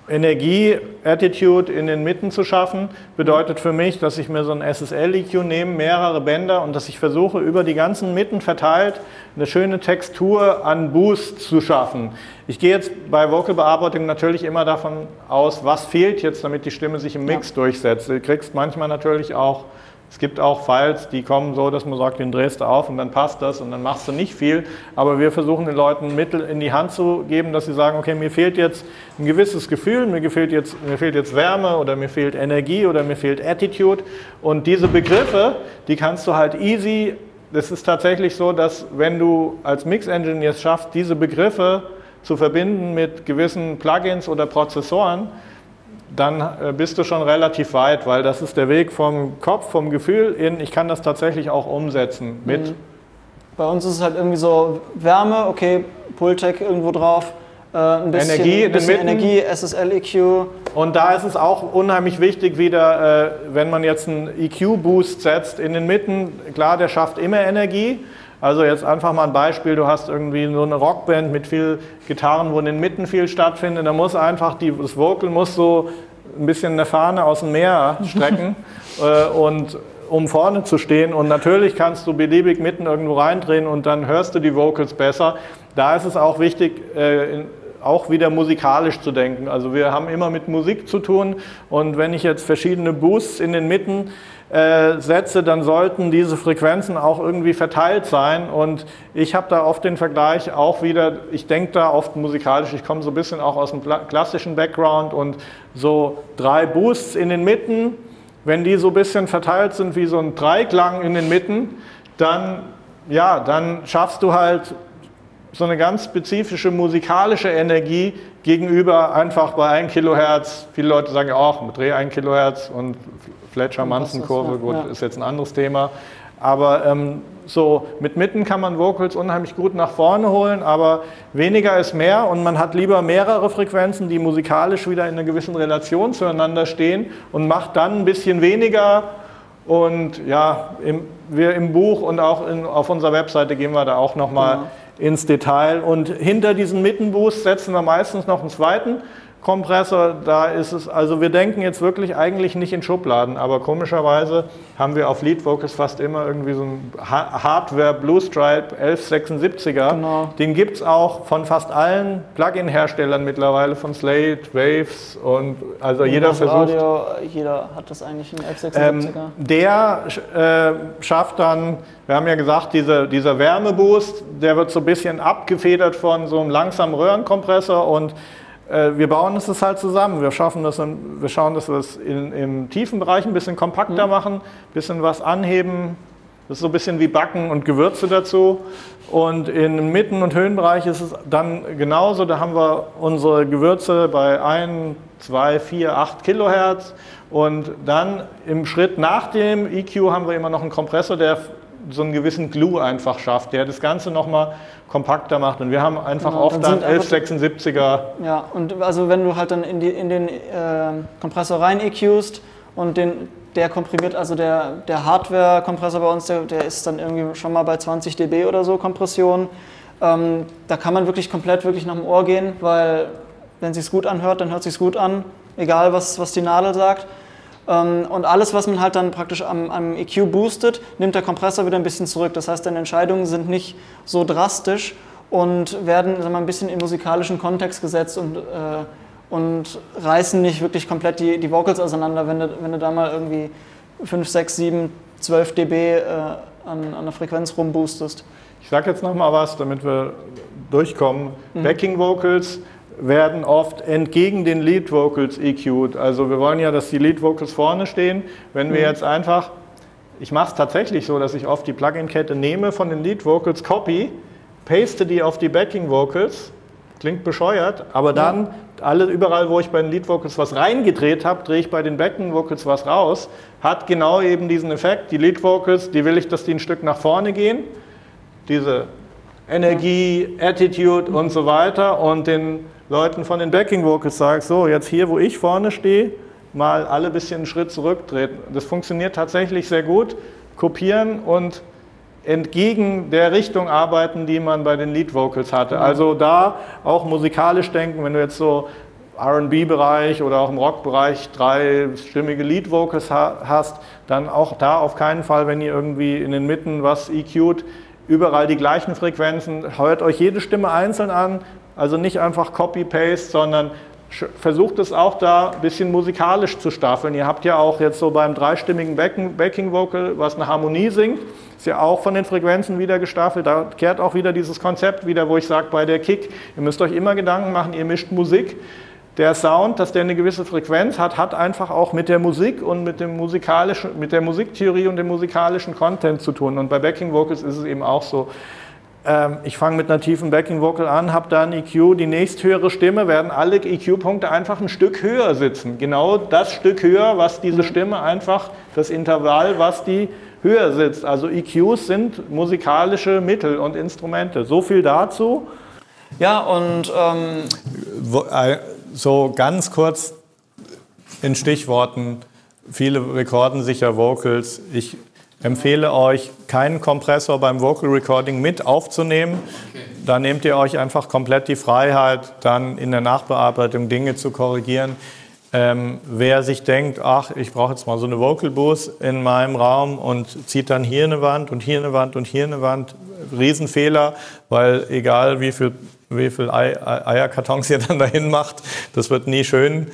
Energie, Attitude in den Mitten zu schaffen, bedeutet für mich, dass ich mir so ein SSL-EQ nehme, mehrere Bänder und dass ich versuche, über die ganzen Mitten verteilt eine schöne Textur an Boost zu schaffen. Ich gehe jetzt bei Vocalbearbeitung natürlich immer davon aus, was fehlt jetzt, damit die Stimme sich im Mix durchsetzt. Du kriegst manchmal natürlich auch es gibt auch Files, die kommen so, dass man sagt, den drehst du auf und dann passt das und dann machst du nicht viel. Aber wir versuchen den Leuten Mittel in die Hand zu geben, dass sie sagen, okay, mir fehlt jetzt ein gewisses Gefühl, mir fehlt jetzt, mir fehlt jetzt Wärme oder mir fehlt Energie oder mir fehlt Attitude. Und diese Begriffe, die kannst du halt easy, das ist tatsächlich so, dass wenn du als Mix-Engineer es schaffst, diese Begriffe zu verbinden mit gewissen Plugins oder Prozessoren, dann äh, bist du schon relativ weit, weil das ist der Weg vom Kopf, vom Gefühl in, ich kann das tatsächlich auch umsetzen mit. Bei uns ist es halt irgendwie so Wärme, okay, Pultec irgendwo drauf, äh, ein bisschen Energie in den bisschen. Energie, SSL-EQ. Und da ist es auch unheimlich wichtig, wieder, äh, wenn man jetzt einen EQ-Boost setzt in den Mitten, klar, der schafft immer Energie. Also jetzt einfach mal ein Beispiel, du hast irgendwie so eine Rockband mit viel Gitarren, wo in den Mitten viel stattfindet, da muss einfach, die, das Vocal muss so ein bisschen eine Fahne aus dem Meer strecken <laughs> äh, und um vorne zu stehen und natürlich kannst du beliebig mitten irgendwo reindrehen und dann hörst du die Vocals besser. Da ist es auch wichtig, äh, in, auch wieder musikalisch zu denken. Also wir haben immer mit Musik zu tun und wenn ich jetzt verschiedene Boosts in den Mitten äh, setze, dann sollten diese Frequenzen auch irgendwie verteilt sein und ich habe da oft den Vergleich auch wieder, ich denke da oft musikalisch, ich komme so ein bisschen auch aus dem kla- klassischen Background und so drei Boosts in den Mitten, wenn die so ein bisschen verteilt sind wie so ein Dreiklang in den Mitten, dann, ja, dann schaffst du halt so eine ganz spezifische musikalische Energie gegenüber einfach bei 1 Kilohertz. Viele Leute sagen ja auch, dreh 1 Kilohertz und Fletcher-Manson-Kurve, ja, gut, ja. ist jetzt ein anderes Thema. Aber ähm, so mit Mitten kann man Vocals unheimlich gut nach vorne holen, aber weniger ist mehr und man hat lieber mehrere Frequenzen, die musikalisch wieder in einer gewissen Relation zueinander stehen und macht dann ein bisschen weniger. Und ja, im, wir im Buch und auch in, auf unserer Webseite gehen wir da auch nochmal ins Detail. Und hinter diesen Mittenboost setzen wir meistens noch einen zweiten Kompressor. Da ist es, also wir denken jetzt wirklich eigentlich nicht in Schubladen, aber komischerweise haben wir auf Lead Vocals fast immer irgendwie so einen Ha- Hardware Blue Stripe 1176er. Genau. Den gibt es auch von fast allen Plugin-Herstellern mittlerweile, von Slate, Waves und also jeder Universal versucht. Audio, jeder hat das eigentlich in Ähm, 1176er. der äh, schafft dann, wir haben ja gesagt, diese, dieser Wärmeboost, der wird so ein bisschen abgefedert von so einem langsamen Röhrenkompressor und wir bauen es halt zusammen. Wir schaffen das, in, wir schauen, dass wir es in, im tiefen Bereich ein bisschen kompakter machen, ein bisschen was anheben. Das ist so ein bisschen wie Backen und Gewürze dazu. Und im Mitten- und Höhenbereich ist es dann genauso. Da haben wir unsere Gewürze bei 1, 2, 4, 8 Kilohertz. Und dann im Schritt nach dem EQ haben wir immer noch einen Kompressor, der so einen gewissen Glue einfach schafft, der das Ganze nochmal kompakter macht. Und wir haben einfach Genau, oft dann dann sind einfach- 1176er. Ja, und also wenn du halt dann in, die, in den äh, Kompressor rein EQst und den der komprimiert, also der, der Hardware-Kompressor bei uns, der, der ist dann irgendwie schon mal bei 20 dB oder so Kompression. Ähm, da kann man wirklich komplett wirklich nach dem Ohr gehen, weil wenn es sich gut anhört, dann hört es sich gut an, egal was, was die Nadel sagt. Ähm, und alles, was man halt dann praktisch am, am EQ boostet, nimmt der Kompressor wieder ein bisschen zurück. Das heißt, deine Entscheidungen sind nicht so drastisch und werden sagen wir, ein bisschen im musikalischen Kontext gesetzt und, äh, und reißen nicht wirklich komplett die, die Vocals auseinander, wenn du, wenn du da mal irgendwie 5, 6, 7, 12 dB äh, an, an der Frequenz rumboostest. Ich sage jetzt noch mal was, damit wir durchkommen. Mhm. Backing Vocals werden oft entgegen den Lead Vocals EQ'd. Also wir wollen ja, dass die Lead Vocals vorne stehen. Wenn wir mhm. jetzt einfach, ich mache es tatsächlich so, dass ich oft die Plugin-Kette nehme von den Lead Vocals, copy, paste die auf die Backing Vocals, klingt bescheuert, aber dann alle, überall, wo ich bei den Lead Vocals was reingedreht habe, drehe ich bei den Backing Vocals was raus, hat genau eben diesen Effekt. Die Lead Vocals, die will ich, dass die ein Stück nach vorne gehen, diese Energie, Attitude und so weiter und den Leuten von den Backing Vocals sage, so jetzt hier, wo ich vorne stehe, mal alle ein bisschen einen Schritt zurücktreten. Das funktioniert tatsächlich sehr gut. Kopieren und entgegen der Richtung arbeiten, die man bei den Lead Vocals hatte. Also da auch musikalisch denken, wenn du jetzt so RB-Bereich oder auch im Rock-Bereich dreistimmige Lead Vocals hast, dann auch da auf keinen Fall, wenn ihr irgendwie in den Mitten was EQt, überall die gleichen Frequenzen, hört euch jede Stimme einzeln an, also nicht einfach Copy-Paste, sondern versucht es auch da ein bisschen musikalisch zu staffeln. Ihr habt ja auch jetzt so beim dreistimmigen Backing Vocal, was eine Harmonie singt, ist ja auch von den Frequenzen wieder gestaffelt. Da kehrt auch wieder dieses Konzept wieder, wo ich sage, bei der Kick, ihr müsst euch immer Gedanken machen, ihr mischt Musik. Der Sound, dass der eine gewisse Frequenz hat, hat einfach auch mit der Musik und mit, dem musikalischen, mit der Musiktheorie und dem musikalischen Content zu tun. Und bei Backing Vocals ist es eben auch so ähm, ich fange mit einer tiefen Backing Vocal an, habe da ein EQ, die nächsthöhere Stimme, werden alle EQ-Punkte einfach ein Stück höher sitzen. Genau das Stück höher, was diese Stimme einfach, das Intervall, was die höher sitzt. Also EQs sind musikalische Mittel und Instrumente. So viel dazu. Ja, und ähm äh, so ganz kurz in Stichworten. Viele rekorden sich ja Vocals. Ich empfehle euch, keinen Kompressor beim Vocal Recording mit aufzunehmen. Da nehmt ihr euch einfach komplett die Freiheit, dann in der Nachbearbeitung Dinge zu korrigieren. Ähm, wer sich denkt, ach, ich brauche jetzt mal so eine Vocal Booth in meinem Raum und zieht dann hier eine Wand und hier eine Wand und hier eine Wand, Riesenfehler, weil egal wie viel, wie viel Eierkartons ihr dann dahin macht, das wird nie schön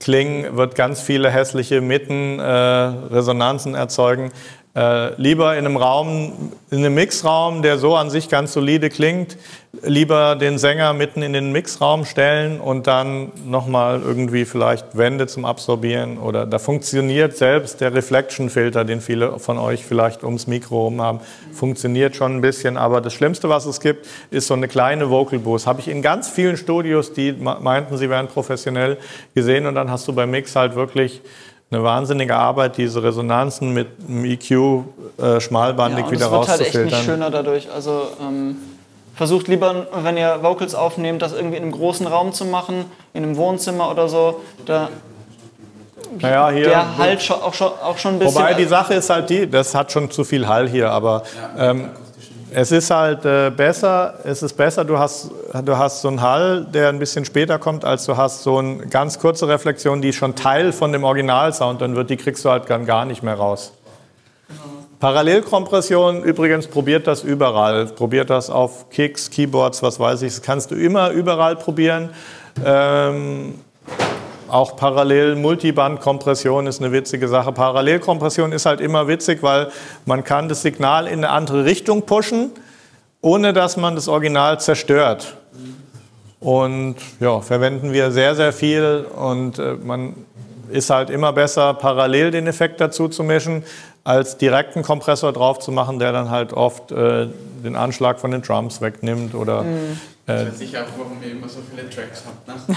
klingen, wird ganz viele hässliche Mitten, äh, Resonanzen erzeugen. Äh, lieber in einem Raum, in einem Mixraum, der so an sich ganz solide klingt, lieber den Sänger mitten in den Mixraum stellen und dann nochmal irgendwie vielleicht Wände zum Absorbieren oder da funktioniert selbst der Reflection-Filter, den viele von euch vielleicht ums Mikro rum haben, funktioniert schon ein bisschen. Aber das Schlimmste, was es gibt, ist so eine kleine Vocal Boost. Habe ich in ganz vielen Studios, die meinten, sie wären professionell gesehen und dann hast du beim Mix halt wirklich eine wahnsinnige Arbeit, diese Resonanzen mit dem EQ äh, schmalbandig ja, wieder rauszufiltern. Das wird halt echt nicht schöner dadurch. Also ähm, versucht lieber, wenn ihr Vocals aufnehmt, das irgendwie in einem großen Raum zu machen, in einem Wohnzimmer oder so. Da, naja, hier, der halt auch schon, auch schon ein bisschen. Wobei die Sache ist halt die, das hat schon zu viel Hall hier, aber ähm, es ist halt äh, besser, es ist besser, du hast, du hast so einen Hall, der ein bisschen später kommt, als du hast so eine ganz kurze Reflexion, die schon Teil von dem Originalsound dann wird, die kriegst du halt dann gar nicht mehr raus. Parallelkompression, übrigens, probiert das überall. Probiert das auf Kicks, Keyboards, was weiß ich. Das kannst du immer überall probieren. Ähm, auch parallel Multibandkompression ist eine witzige Sache. Parallelkompression ist halt immer witzig, weil man kann das Signal in eine andere Richtung pushen, ohne dass man das Original zerstört. Und ja, verwenden wir sehr, sehr viel und äh, man ist halt immer besser, parallel den Effekt dazu zu mischen, als direkten Kompressor drauf zu machen, der dann halt oft äh, den Anschlag von den Drums wegnimmt oder. Mhm. Äh, das weiß ich auch, warum ihr immer so viele Tracks habt. Ne? <laughs>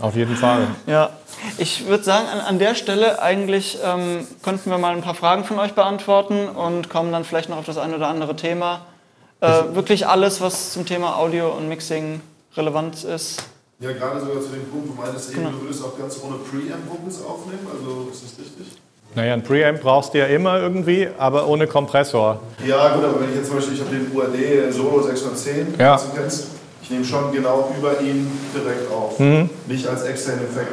Auf jeden Fall. Ja, ich würde sagen, an, an, der Stelle eigentlich ähm, könnten wir mal ein paar Fragen von euch beantworten und kommen dann vielleicht noch auf das ein oder andere Thema. Äh, wirklich alles, was zum Thema Audio und Mixing relevant ist. Ja, gerade sogar zu dem Punkt, du meintest eben, genau. du würdest auch ganz ohne Preamp-Vocals aufnehmen, also ist das richtig? Naja, ein Preamp brauchst du ja immer irgendwie, aber ohne Kompressor. Ja, gut, aber wenn ich jetzt zum Beispiel, ich habe den UAD Solo 610, Ja. du kennst, ich nehme schon genau über ihn direkt auf. Mhm. Nicht als externen Effekt.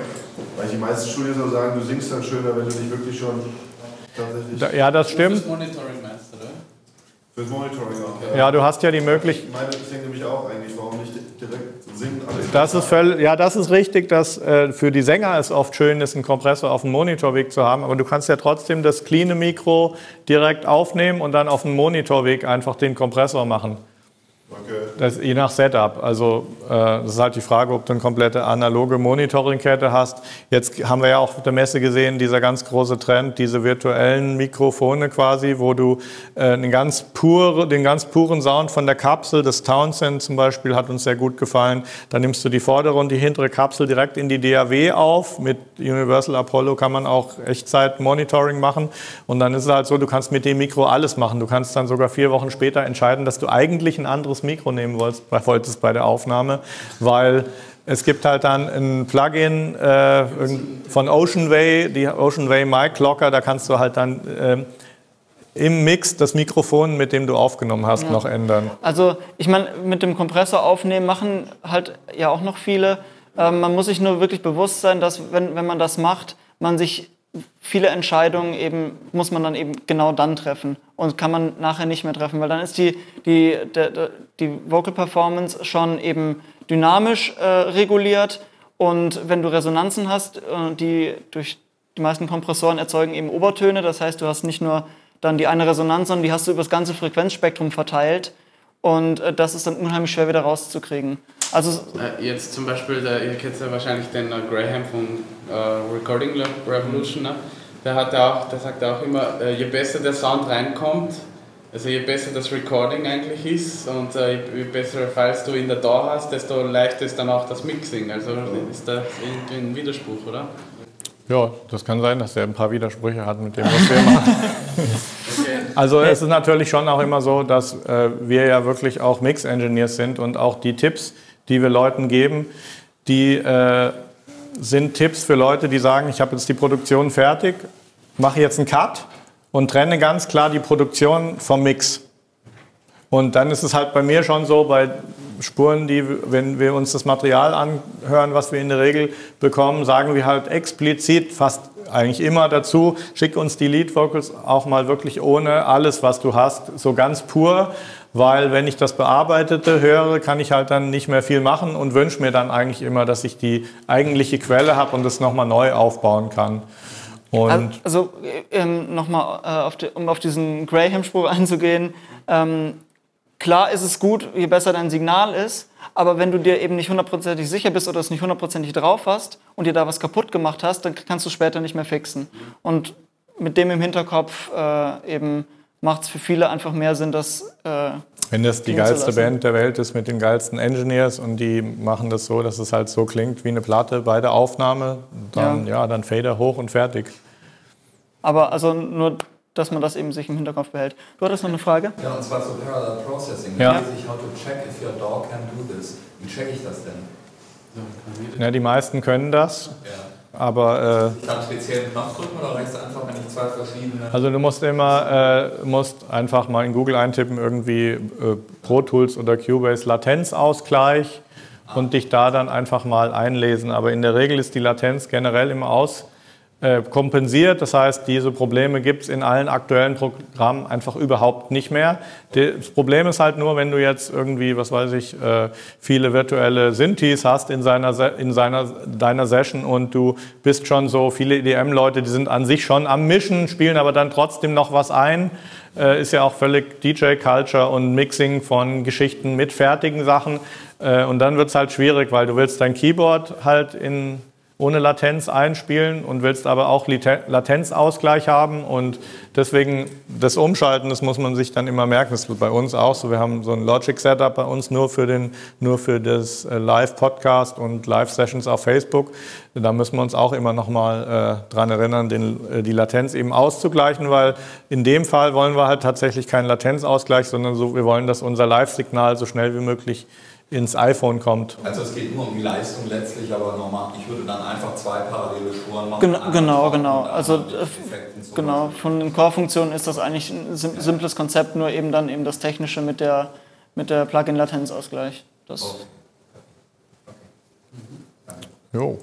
Weil die meisten Studios auch sagen, du singst dann schöner, wenn du dich wirklich schon tatsächlich. Da, ja, das stimmt. Das Monitoring meinst du, oder? Fürs Monitoring auch. Ja, du hast ja die Möglichkeit. Ich meine, ich denke nämlich auch eigentlich, warum nicht direkt singen alles. Das ist völlig, ja, das ist richtig, dass äh, für die Sänger es oft schön ist, einen Kompressor auf dem Monitorweg zu haben, aber du kannst ja trotzdem das cleane Mikro direkt aufnehmen und dann auf dem Monitorweg einfach den Kompressor machen. Okay. Das, je nach Setup. Also äh, das ist halt die Frage, ob du eine komplette analoge Monitoringkette hast. Jetzt haben wir ja auch auf der Messe gesehen, dieser ganz große Trend, diese virtuellen Mikrofone quasi, wo du äh, einen ganz pure, den ganz puren Sound von der Kapsel, das Townsend zum Beispiel, hat uns sehr gut gefallen. Da nimmst du die vordere und die hintere Kapsel direkt in die DAW auf. Mit Universal Apollo kann man auch Echtzeit-Monitoring machen. Und dann ist es halt so, du kannst mit dem Mikro alles machen. Du kannst dann sogar vier Wochen später entscheiden, dass du eigentlich ein anderes Mikro nehmen wolltest, wolltest bei der Aufnahme, weil es gibt halt dann ein Plugin äh, von Oceanway, die Oceanway Mic Locker, da kannst du halt dann ähm, im Mix das Mikrofon, mit dem du aufgenommen hast, noch ändern. Also ich meine, mit dem Kompressor aufnehmen machen halt ja auch noch viele. Ähm, man muss sich nur wirklich bewusst sein, dass wenn, wenn man das macht, man sich viele Entscheidungen eben, muss man dann eben genau dann treffen und kann man nachher nicht mehr treffen, weil dann ist die, die, der, die Vocal Performance schon eben dynamisch äh, reguliert und wenn du Resonanzen hast, äh, die durch die meisten Kompressoren erzeugen eben Obertöne, das heißt, du hast nicht nur dann die eine Resonanz, sondern die hast du über das ganze Frequenzspektrum verteilt und äh, das ist dann unheimlich schwer wieder rauszukriegen. Also Äh, Jetzt zum Beispiel, der, ihr kennt ja wahrscheinlich den äh, Graham von äh, Recording Revolution, ne? der, hat auch, der sagt auch immer, äh, je besser der Sound reinkommt, also je besser das Recording eigentlich ist und äh, je, je bessere Files du in der DAW hast, desto leichter ist dann auch das Mixing. Also ist das irgendwie ein Widerspruch, oder? Ja, das kann sein, dass er ein paar Widersprüche hat mit dem, was wir machen. <laughs> <laughs> Also es ist natürlich schon auch immer so, dass äh, wir ja wirklich auch Mix-Engineers sind und auch die Tipps, die wir Leuten geben, die äh, sind Tipps für Leute, die sagen, ich habe jetzt die Produktion fertig, mache jetzt einen Cut und trenne ganz klar die Produktion vom Mix. Und dann ist es halt bei mir schon so, bei Spuren, die, wenn wir uns das Material anhören, was wir in der Regel bekommen, sagen wir halt explizit fast eigentlich immer dazu, schick uns die Lead Vocals auch mal wirklich ohne alles, was du hast, so ganz pur, weil wenn ich das Bearbeitete höre, kann ich halt dann nicht mehr viel machen und wünsche mir dann eigentlich immer, dass ich die eigentliche Quelle habe und das nochmal neu aufbauen kann. Und Also äh, ähm, nochmal, äh, um auf diesen Graham-Spruch einzugehen. Ähm, klar ist es gut, je besser dein Signal ist, aber wenn du dir eben nicht hundertprozentig sicher bist oder es nicht hundertprozentig drauf hast und dir da was kaputt gemacht hast, dann kannst du später nicht mehr fixen. Und mit dem im Hinterkopf äh, eben macht es für viele einfach mehr Sinn, das äh, Wenn das die geilste. Band der Welt ist mit den geilsten Engineers und die machen das so, dass es halt so klingt wie eine Platte bei der Aufnahme, dann ja, dann Fader hoch und fertig. Aber also nur, dass man das eben sich im Hinterkopf behält. Du hattest noch eine Frage? Ja, und zwar zu Parallel Processing. Ja. Da ich, how to check if your DAW can do this. Wie check ich das denn? Ja, die meisten können das, Ja. Aber kann einen speziellen Knopf drücken oder reicht es einfach, wenn ich zwei verschiedene... äh, also du musst immer äh, musst einfach mal in Google eintippen irgendwie äh, Pro Tools oder Cubase Latenzausgleich und dich da dann einfach mal einlesen. Aber in der Regel ist die Latenz generell immer aus äh, kompensiert. Das heißt, diese Probleme gibt es in allen aktuellen Programmen einfach überhaupt nicht mehr. Das Problem ist halt nur, wenn du jetzt irgendwie, was weiß ich, äh, viele virtuelle Synthes hast in, seiner, Se- in seiner, deiner Session und du bist schon so, viele EDM-Leute, die sind an sich schon am Mischen, spielen aber dann trotzdem noch was ein. Äh, ist ja auch völlig DJ-Culture und Mixing von Geschichten mit fertigen Sachen. Und dann wird es halt schwierig, weil du willst dein Keyboard halt in ohne Latenz einspielen und willst aber auch Latenzausgleich haben und deswegen das Umschalten, das muss man sich dann immer merken. Das ist bei uns auch so. Wir haben so ein Logic-Setup bei uns nur für, den, nur für das äh, Live-Podcast und Live-Sessions auf Facebook. Da müssen wir uns auch immer noch mal äh, dran erinnern, den, äh, die Latenz eben auszugleichen, weil in dem Fall wollen wir halt tatsächlich keinen Latenzausgleich, sondern so, wir wollen, dass unser Live-Signal so schnell wie möglich ins iPhone kommt. Also es geht nur um die Leistung letztlich, aber nochmal, ich würde dann einfach zwei parallele Spuren machen. Genau, genau. und Also äh, genau, von den Core-Funktionen ist das eigentlich ein sim simples Konzept, nur eben dann eben das Technische mit der, mit der Plugin-Latenzausgleich. Das Okay. Jo.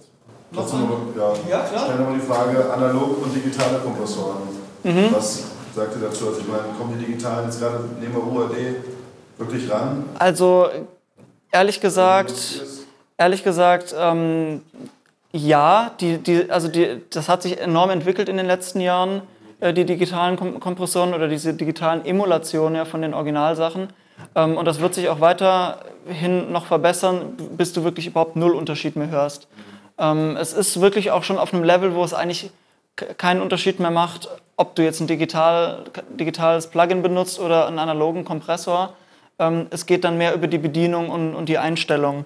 Noch, ja, stellen wir mal die Frage, analog und digitale Kompressoren. Mhm. Was sagt ihr dazu? Also ich meine, kommen die digitalen jetzt gerade, nehmen wir UAD, wirklich ran? Also ehrlich gesagt, ehrlich gesagt, ähm, ja, die, die, also die, das hat sich enorm entwickelt in den letzten Jahren, äh, die digitalen Kom Kompressoren oder diese digitalen Emulationen ja, von den Originalsachen. Ähm, und das wird sich auch weiterhin noch verbessern, bis du wirklich überhaupt null Unterschied mehr hörst. Ähm, es ist wirklich auch schon auf einem Level, wo es eigentlich keinen Unterschied mehr macht, ob du jetzt ein digital, digitales Plugin benutzt oder einen analogen Kompressor. Ähm, es geht dann mehr über die Bedienung und, und die Einstellung.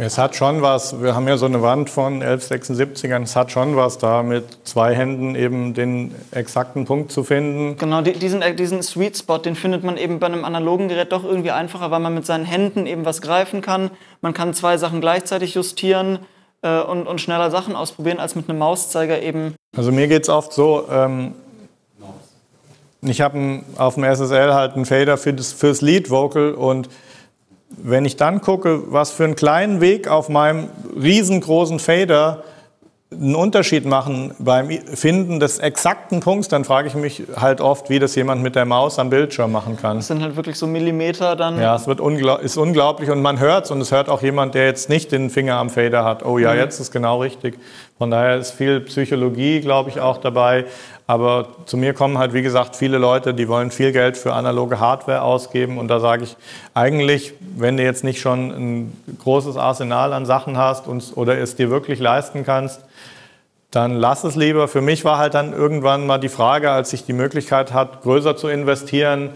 Es hat schon was, wir haben ja so eine Wand von 1176ern, es hat schon was da mit zwei Händen eben den exakten Punkt zu finden. Genau, die, diesen, äh, diesen Sweet Spot, den findet man eben bei einem analogen Gerät doch irgendwie einfacher, weil man mit seinen Händen eben was greifen kann. Man kann zwei Sachen gleichzeitig justieren äh, und, und schneller Sachen ausprobieren, als mit einem Mauszeiger eben. Also mir geht es oft so, ähm, ich habe auf dem SSL halt einen Fader für das, fürs Lead Vocal und wenn ich dann gucke, was für einen kleinen Weg auf meinem riesengroßen Fader einen Unterschied machen beim Finden des exakten Punkts, dann frage ich mich halt oft, wie das jemand mit der Maus am Bildschirm machen kann. Das sind halt wirklich so Millimeter dann. Ja, es wird unglaub, ist unglaublich und man hört es und es hört auch jemand, der jetzt nicht den Finger am Fader hat. Oh ja, jetzt ist genau richtig. Von daher ist viel Psychologie, glaube ich, auch dabei. Aber zu mir kommen halt, wie gesagt, viele Leute, die wollen viel Geld für analoge Hardware ausgeben. Und da sage ich, eigentlich, wenn du jetzt nicht schon ein großes Arsenal an Sachen hast und, oder es dir wirklich leisten kannst, dann lass es lieber. Für mich war halt dann irgendwann mal die Frage, als ich die Möglichkeit hatte, größer zu investieren,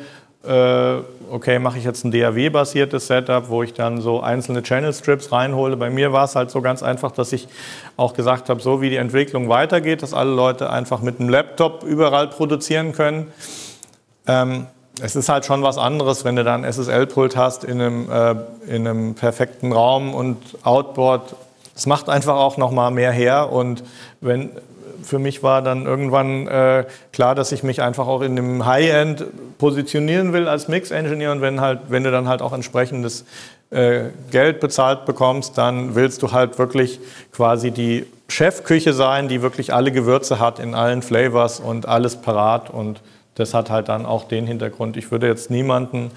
okay, mache ich jetzt ein DAW-basiertes Setup, wo ich dann so einzelne Channel-Strips reinhole. Bei mir war es halt so ganz einfach, dass ich auch gesagt habe, so wie die Entwicklung weitergeht, dass alle Leute einfach mit einem Laptop überall produzieren können. Ähm, es ist halt schon was anderes, wenn du dann SSL-Pult hast in einem, äh, in einem perfekten Raum und Outboard. Es macht einfach auch noch mal mehr her und wenn für mich war dann irgendwann äh, klar, dass ich mich einfach auch in dem High-End positionieren will als Mix-Engineer und wenn halt, wenn du dann halt auch entsprechendes äh, Geld bezahlt bekommst, dann willst du halt wirklich quasi die Chefküche sein, die wirklich alle Gewürze hat in allen Flavors und alles parat und das hat halt dann auch den Hintergrund. Ich würde jetzt niemanden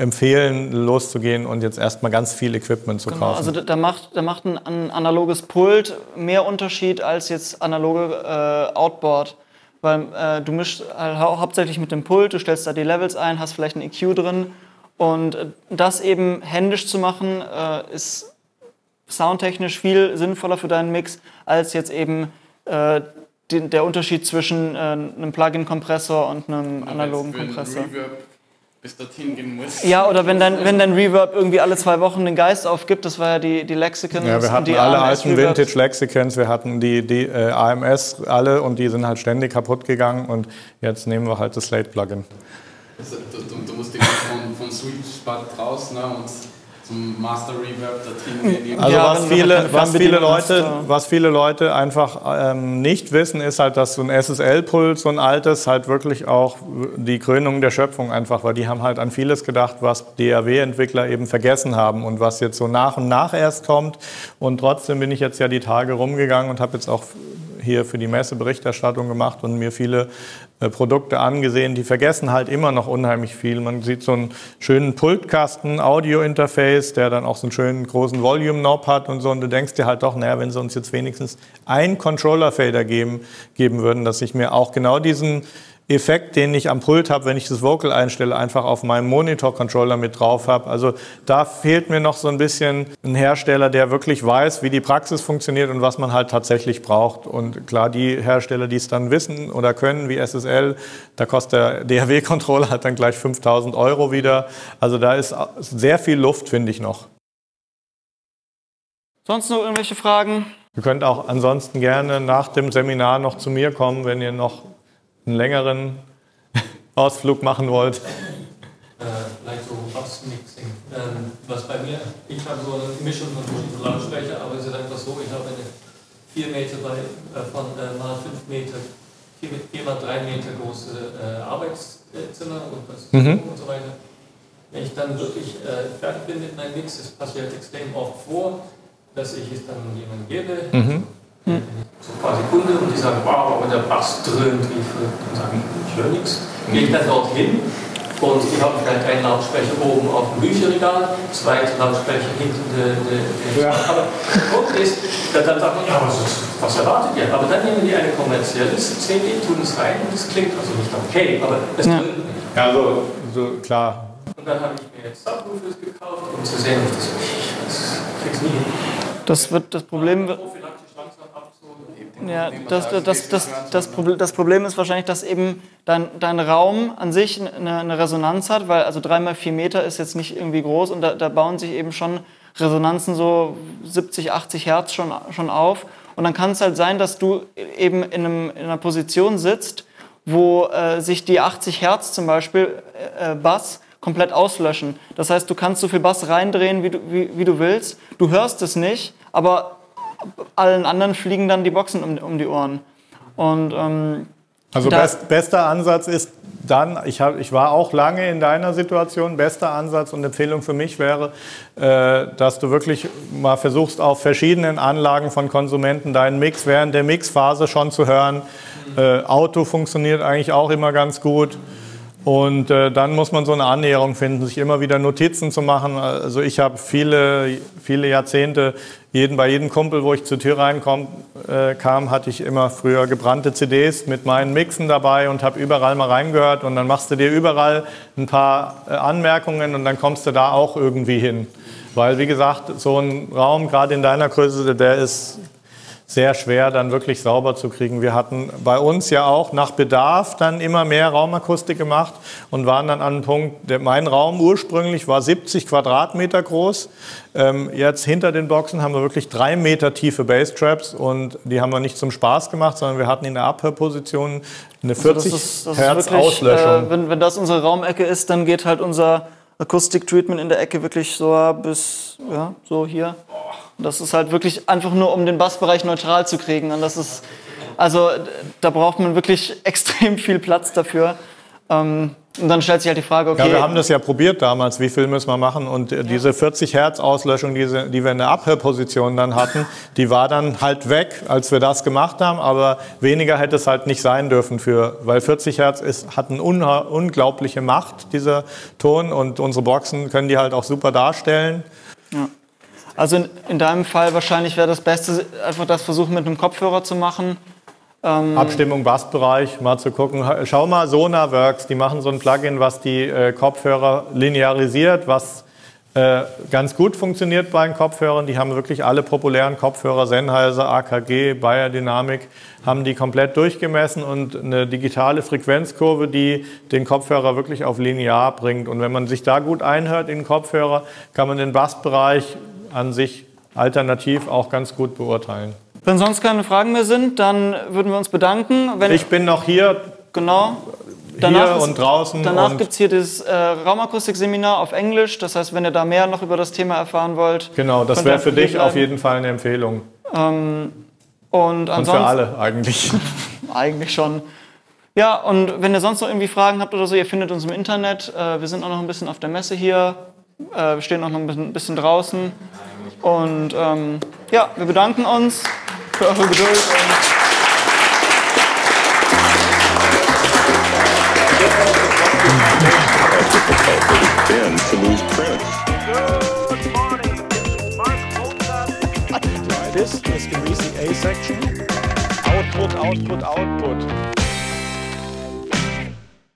empfehlen, loszugehen und jetzt erstmal ganz viel Equipment zu Genau, kaufen. also da, macht, da macht ein, ein analoges Pult mehr Unterschied als jetzt analoge äh, Outboard. Weil äh, du mischst halt hau hauptsächlich mit dem Pult, du stellst da die Levels ein, hast vielleicht ein EQ drin. Und äh, das eben händisch zu machen, äh, ist soundtechnisch viel sinnvoller für deinen Mix, als jetzt eben äh, den, der Unterschied zwischen äh, einem Plugin-Kompressor und einem analogen es für Kompressor. Reverb bis dorthin gehen muss. Ja, oder wenn dein, wenn dein Reverb irgendwie alle zwei Wochen den Geist aufgibt, das war ja die, die Lexicons Ja, wir und hatten die alle AMS alten. Vintage Lexicons, wir hatten die, die äh, AMS alle und die sind halt ständig kaputt gegangen und jetzt nehmen wir halt das Slate Plugin. Also, du, du, musst irgendwie von, von Sweet Spot raus ne, und zum Master Reverb dorthin gehen. Also Ja, was, viele, was, viele hast, Leute, was viele Leute einfach ähm, nicht wissen, ist halt, dass so ein SSL-Pult, so ein altes, halt wirklich auch die Krönung der Schöpfung einfach war. Die haben halt an vieles gedacht, was DAW-Entwickler eben vergessen haben und was jetzt so nach und nach erst kommt. Und trotzdem bin ich jetzt ja die Tage rumgegangen und habe jetzt auch hier für die Messe Berichterstattung gemacht und mir viele äh, Produkte angesehen, die vergessen halt immer noch unheimlich viel. Man sieht so einen schönen Pultkasten, Audio-Interface, der dann auch so einen schönen großen Volume-Knob hat und so. Und du denkst dir halt doch, naja, wenn sie uns jetzt wenigstens einen Controller-Fader geben, geben würden, dass ich mir auch genau diesen Effekt, den ich am Pult habe, wenn ich das Vocal einstelle, einfach auf meinem Monitor-Controller mit drauf habe. Also da fehlt mir noch so ein bisschen ein Hersteller, der wirklich weiß, wie die Praxis funktioniert und was man halt tatsächlich braucht. Und klar, die Hersteller, die es dann wissen oder können, wie SSL, da kostet der DAW-Controller <laughs> halt dann gleich 5000 Euro wieder. Also da ist sehr viel Luft, finde ich noch. Sonst noch irgendwelche Fragen? Ihr könnt auch ansonsten gerne nach dem Seminar noch zu mir kommen, wenn ihr noch einen längeren Ausflug machen wollt. Äh, vielleicht so Bassmixing Ähm, was bei mir, ich habe so eine Mischung von verschiedenen Lautsprecher, aber es ist einfach so, ich habe eine 4 Meter bei, äh, von äh, mal 5 Meter, 4, 4 mal 3 Meter große äh, Arbeitszimmer und, was, Mhm. und so weiter. Wenn ich dann wirklich fertig bin mit meinem Mix, es passiert extrem oft vor, dass ich es dann jemandem gebe, Mhm. So ein paar Sekunden, und die sagen, wow, aber der Bass dröhnt wie verrückt, und sagen, ich höre nichts. Gehe ich dann dorthin und ich habe vielleicht einen Lautsprecher oben auf dem Bücherregal, zwei Lautsprecher hinter der, der, der Aber der Punkt ist, dann dann sagt man, ja, was, was erwartet ihr? Aber dann nehmen die eine kommerzielle CD, tun es rein und es klingt also nicht okay, aber es Ja. dröhnt nicht. Ja, so, so klar. Und dann habe ich mir jetzt Subwoofers gekauft, um zu sehen, ob ich das ich krieg's nie hin. Das, wird, das Problem wird. Ja, das, das, das, das, Problem, das Problem ist wahrscheinlich, dass eben dein, dein Raum an sich eine, eine Resonanz hat, weil also 3 mal 4 Meter ist jetzt nicht irgendwie groß und da, da bauen sich eben schon Resonanzen so 70, 80 Hertz schon, schon auf. Und dann kann es halt sein, dass du eben in, einem, in einer Position sitzt, wo äh, sich die 80 Hertz zum Beispiel äh, Bass komplett auslöschen. Das heißt, du kannst so viel Bass reindrehen, wie du, wie, wie du willst. Du hörst es nicht, aber allen anderen fliegen dann die Boxen um, um die Ohren. Und ähm, Also best, bester Ansatz ist dann, ich, hab, ich war auch lange in deiner Situation, bester Ansatz und Empfehlung für mich wäre, äh, dass du wirklich mal versuchst, auf verschiedenen Anlagen von Konsumenten deinen Mix während der Mixphase schon zu hören. Äh, Auto funktioniert eigentlich auch immer ganz gut. Und äh, dann muss man so eine Annäherung finden, sich immer wieder Notizen zu machen. Also ich habe viele, viele Jahrzehnte, jeden, bei jedem Kumpel, wo ich zur Tür reinkom, äh, hatte ich immer früher gebrannte CDs mit meinen Mixen dabei und habe überall mal reingehört. Und dann machst du dir überall ein paar äh, Anmerkungen und dann kommst du da auch irgendwie hin. Weil, wie gesagt, so ein Raum, gerade in deiner Größe, der ist sehr schwer dann wirklich sauber zu kriegen. Wir hatten bei uns ja auch nach Bedarf dann immer mehr Raumakustik gemacht und waren dann an einem Punkt, mein Raum ursprünglich war 70 Quadratmeter groß. Ähm, jetzt hinter den Boxen haben wir wirklich drei Meter tiefe Basstraps und die haben wir nicht zum Spaß gemacht, sondern wir hatten in der Abhörposition eine 40 Also das ist, das Hertz ist wirklich, Auslöschung. äh, wenn, wenn das unsere Raumecke ist, dann geht halt unser Akustik-Treatment in der Ecke wirklich so bis ja, so hier. Das ist halt wirklich einfach nur, um den Bassbereich neutral zu kriegen. Und das ist, also da braucht man wirklich <laughs> extrem viel Platz dafür. Ähm, und dann stellt sich halt die Frage, okay, Ja, wir haben das ja probiert damals, wie viel müssen wir machen. Und äh, diese 40 Hertz Auslöschung, diese, die wir in der Abhörposition dann hatten, die war dann halt weg, als wir das gemacht haben. Aber weniger hätte es halt nicht sein dürfen für, weil 40 Hertz ist, hat eine unglaubliche Macht, dieser Ton. Und unsere Boxen können die halt auch super darstellen. Also in, in deinem Fall wahrscheinlich wäre das Beste, einfach das versuchen mit einem Kopfhörer zu machen. Abstimmung Bassbereich, mal zu gucken. Schau mal Sonarworks, die machen so ein Plugin, was die äh, Kopfhörer linearisiert, was äh, ganz gut funktioniert bei den Kopfhörern. Die haben wirklich alle populären Kopfhörer, Sennheiser, AKG, Bayer Dynamic, haben die komplett durchgemessen und eine digitale Frequenzkurve, die den Kopfhörer wirklich auf linear bringt. Und wenn man sich da gut einhört in den Kopfhörer, kann man den Bassbereich an sich alternativ auch ganz gut beurteilen. Wenn sonst keine Fragen mehr sind, dann würden wir uns bedanken. Wenn, Ich bin noch hier genau. hier ist- und draußen. Danach und gibt es hier das äh, Raumakustik-Seminar auf Englisch. Das heißt, wenn ihr da mehr noch über das Thema erfahren wollt. Genau, das wäre für dich hier auf bleiben. jeden Fall eine Empfehlung. Und Und ansonsten für alle eigentlich. <laughs> eigentlich schon. Ja, und wenn ihr sonst noch irgendwie Fragen habt oder so, ihr findet uns im Internet. Äh, wir sind auch noch ein bisschen auf der Messe hier. Äh, wir stehen auch noch ein bisschen, draußen. Und ähm, ja, wir bedanken uns für eure Geduld. This is the A section. Output, output, output.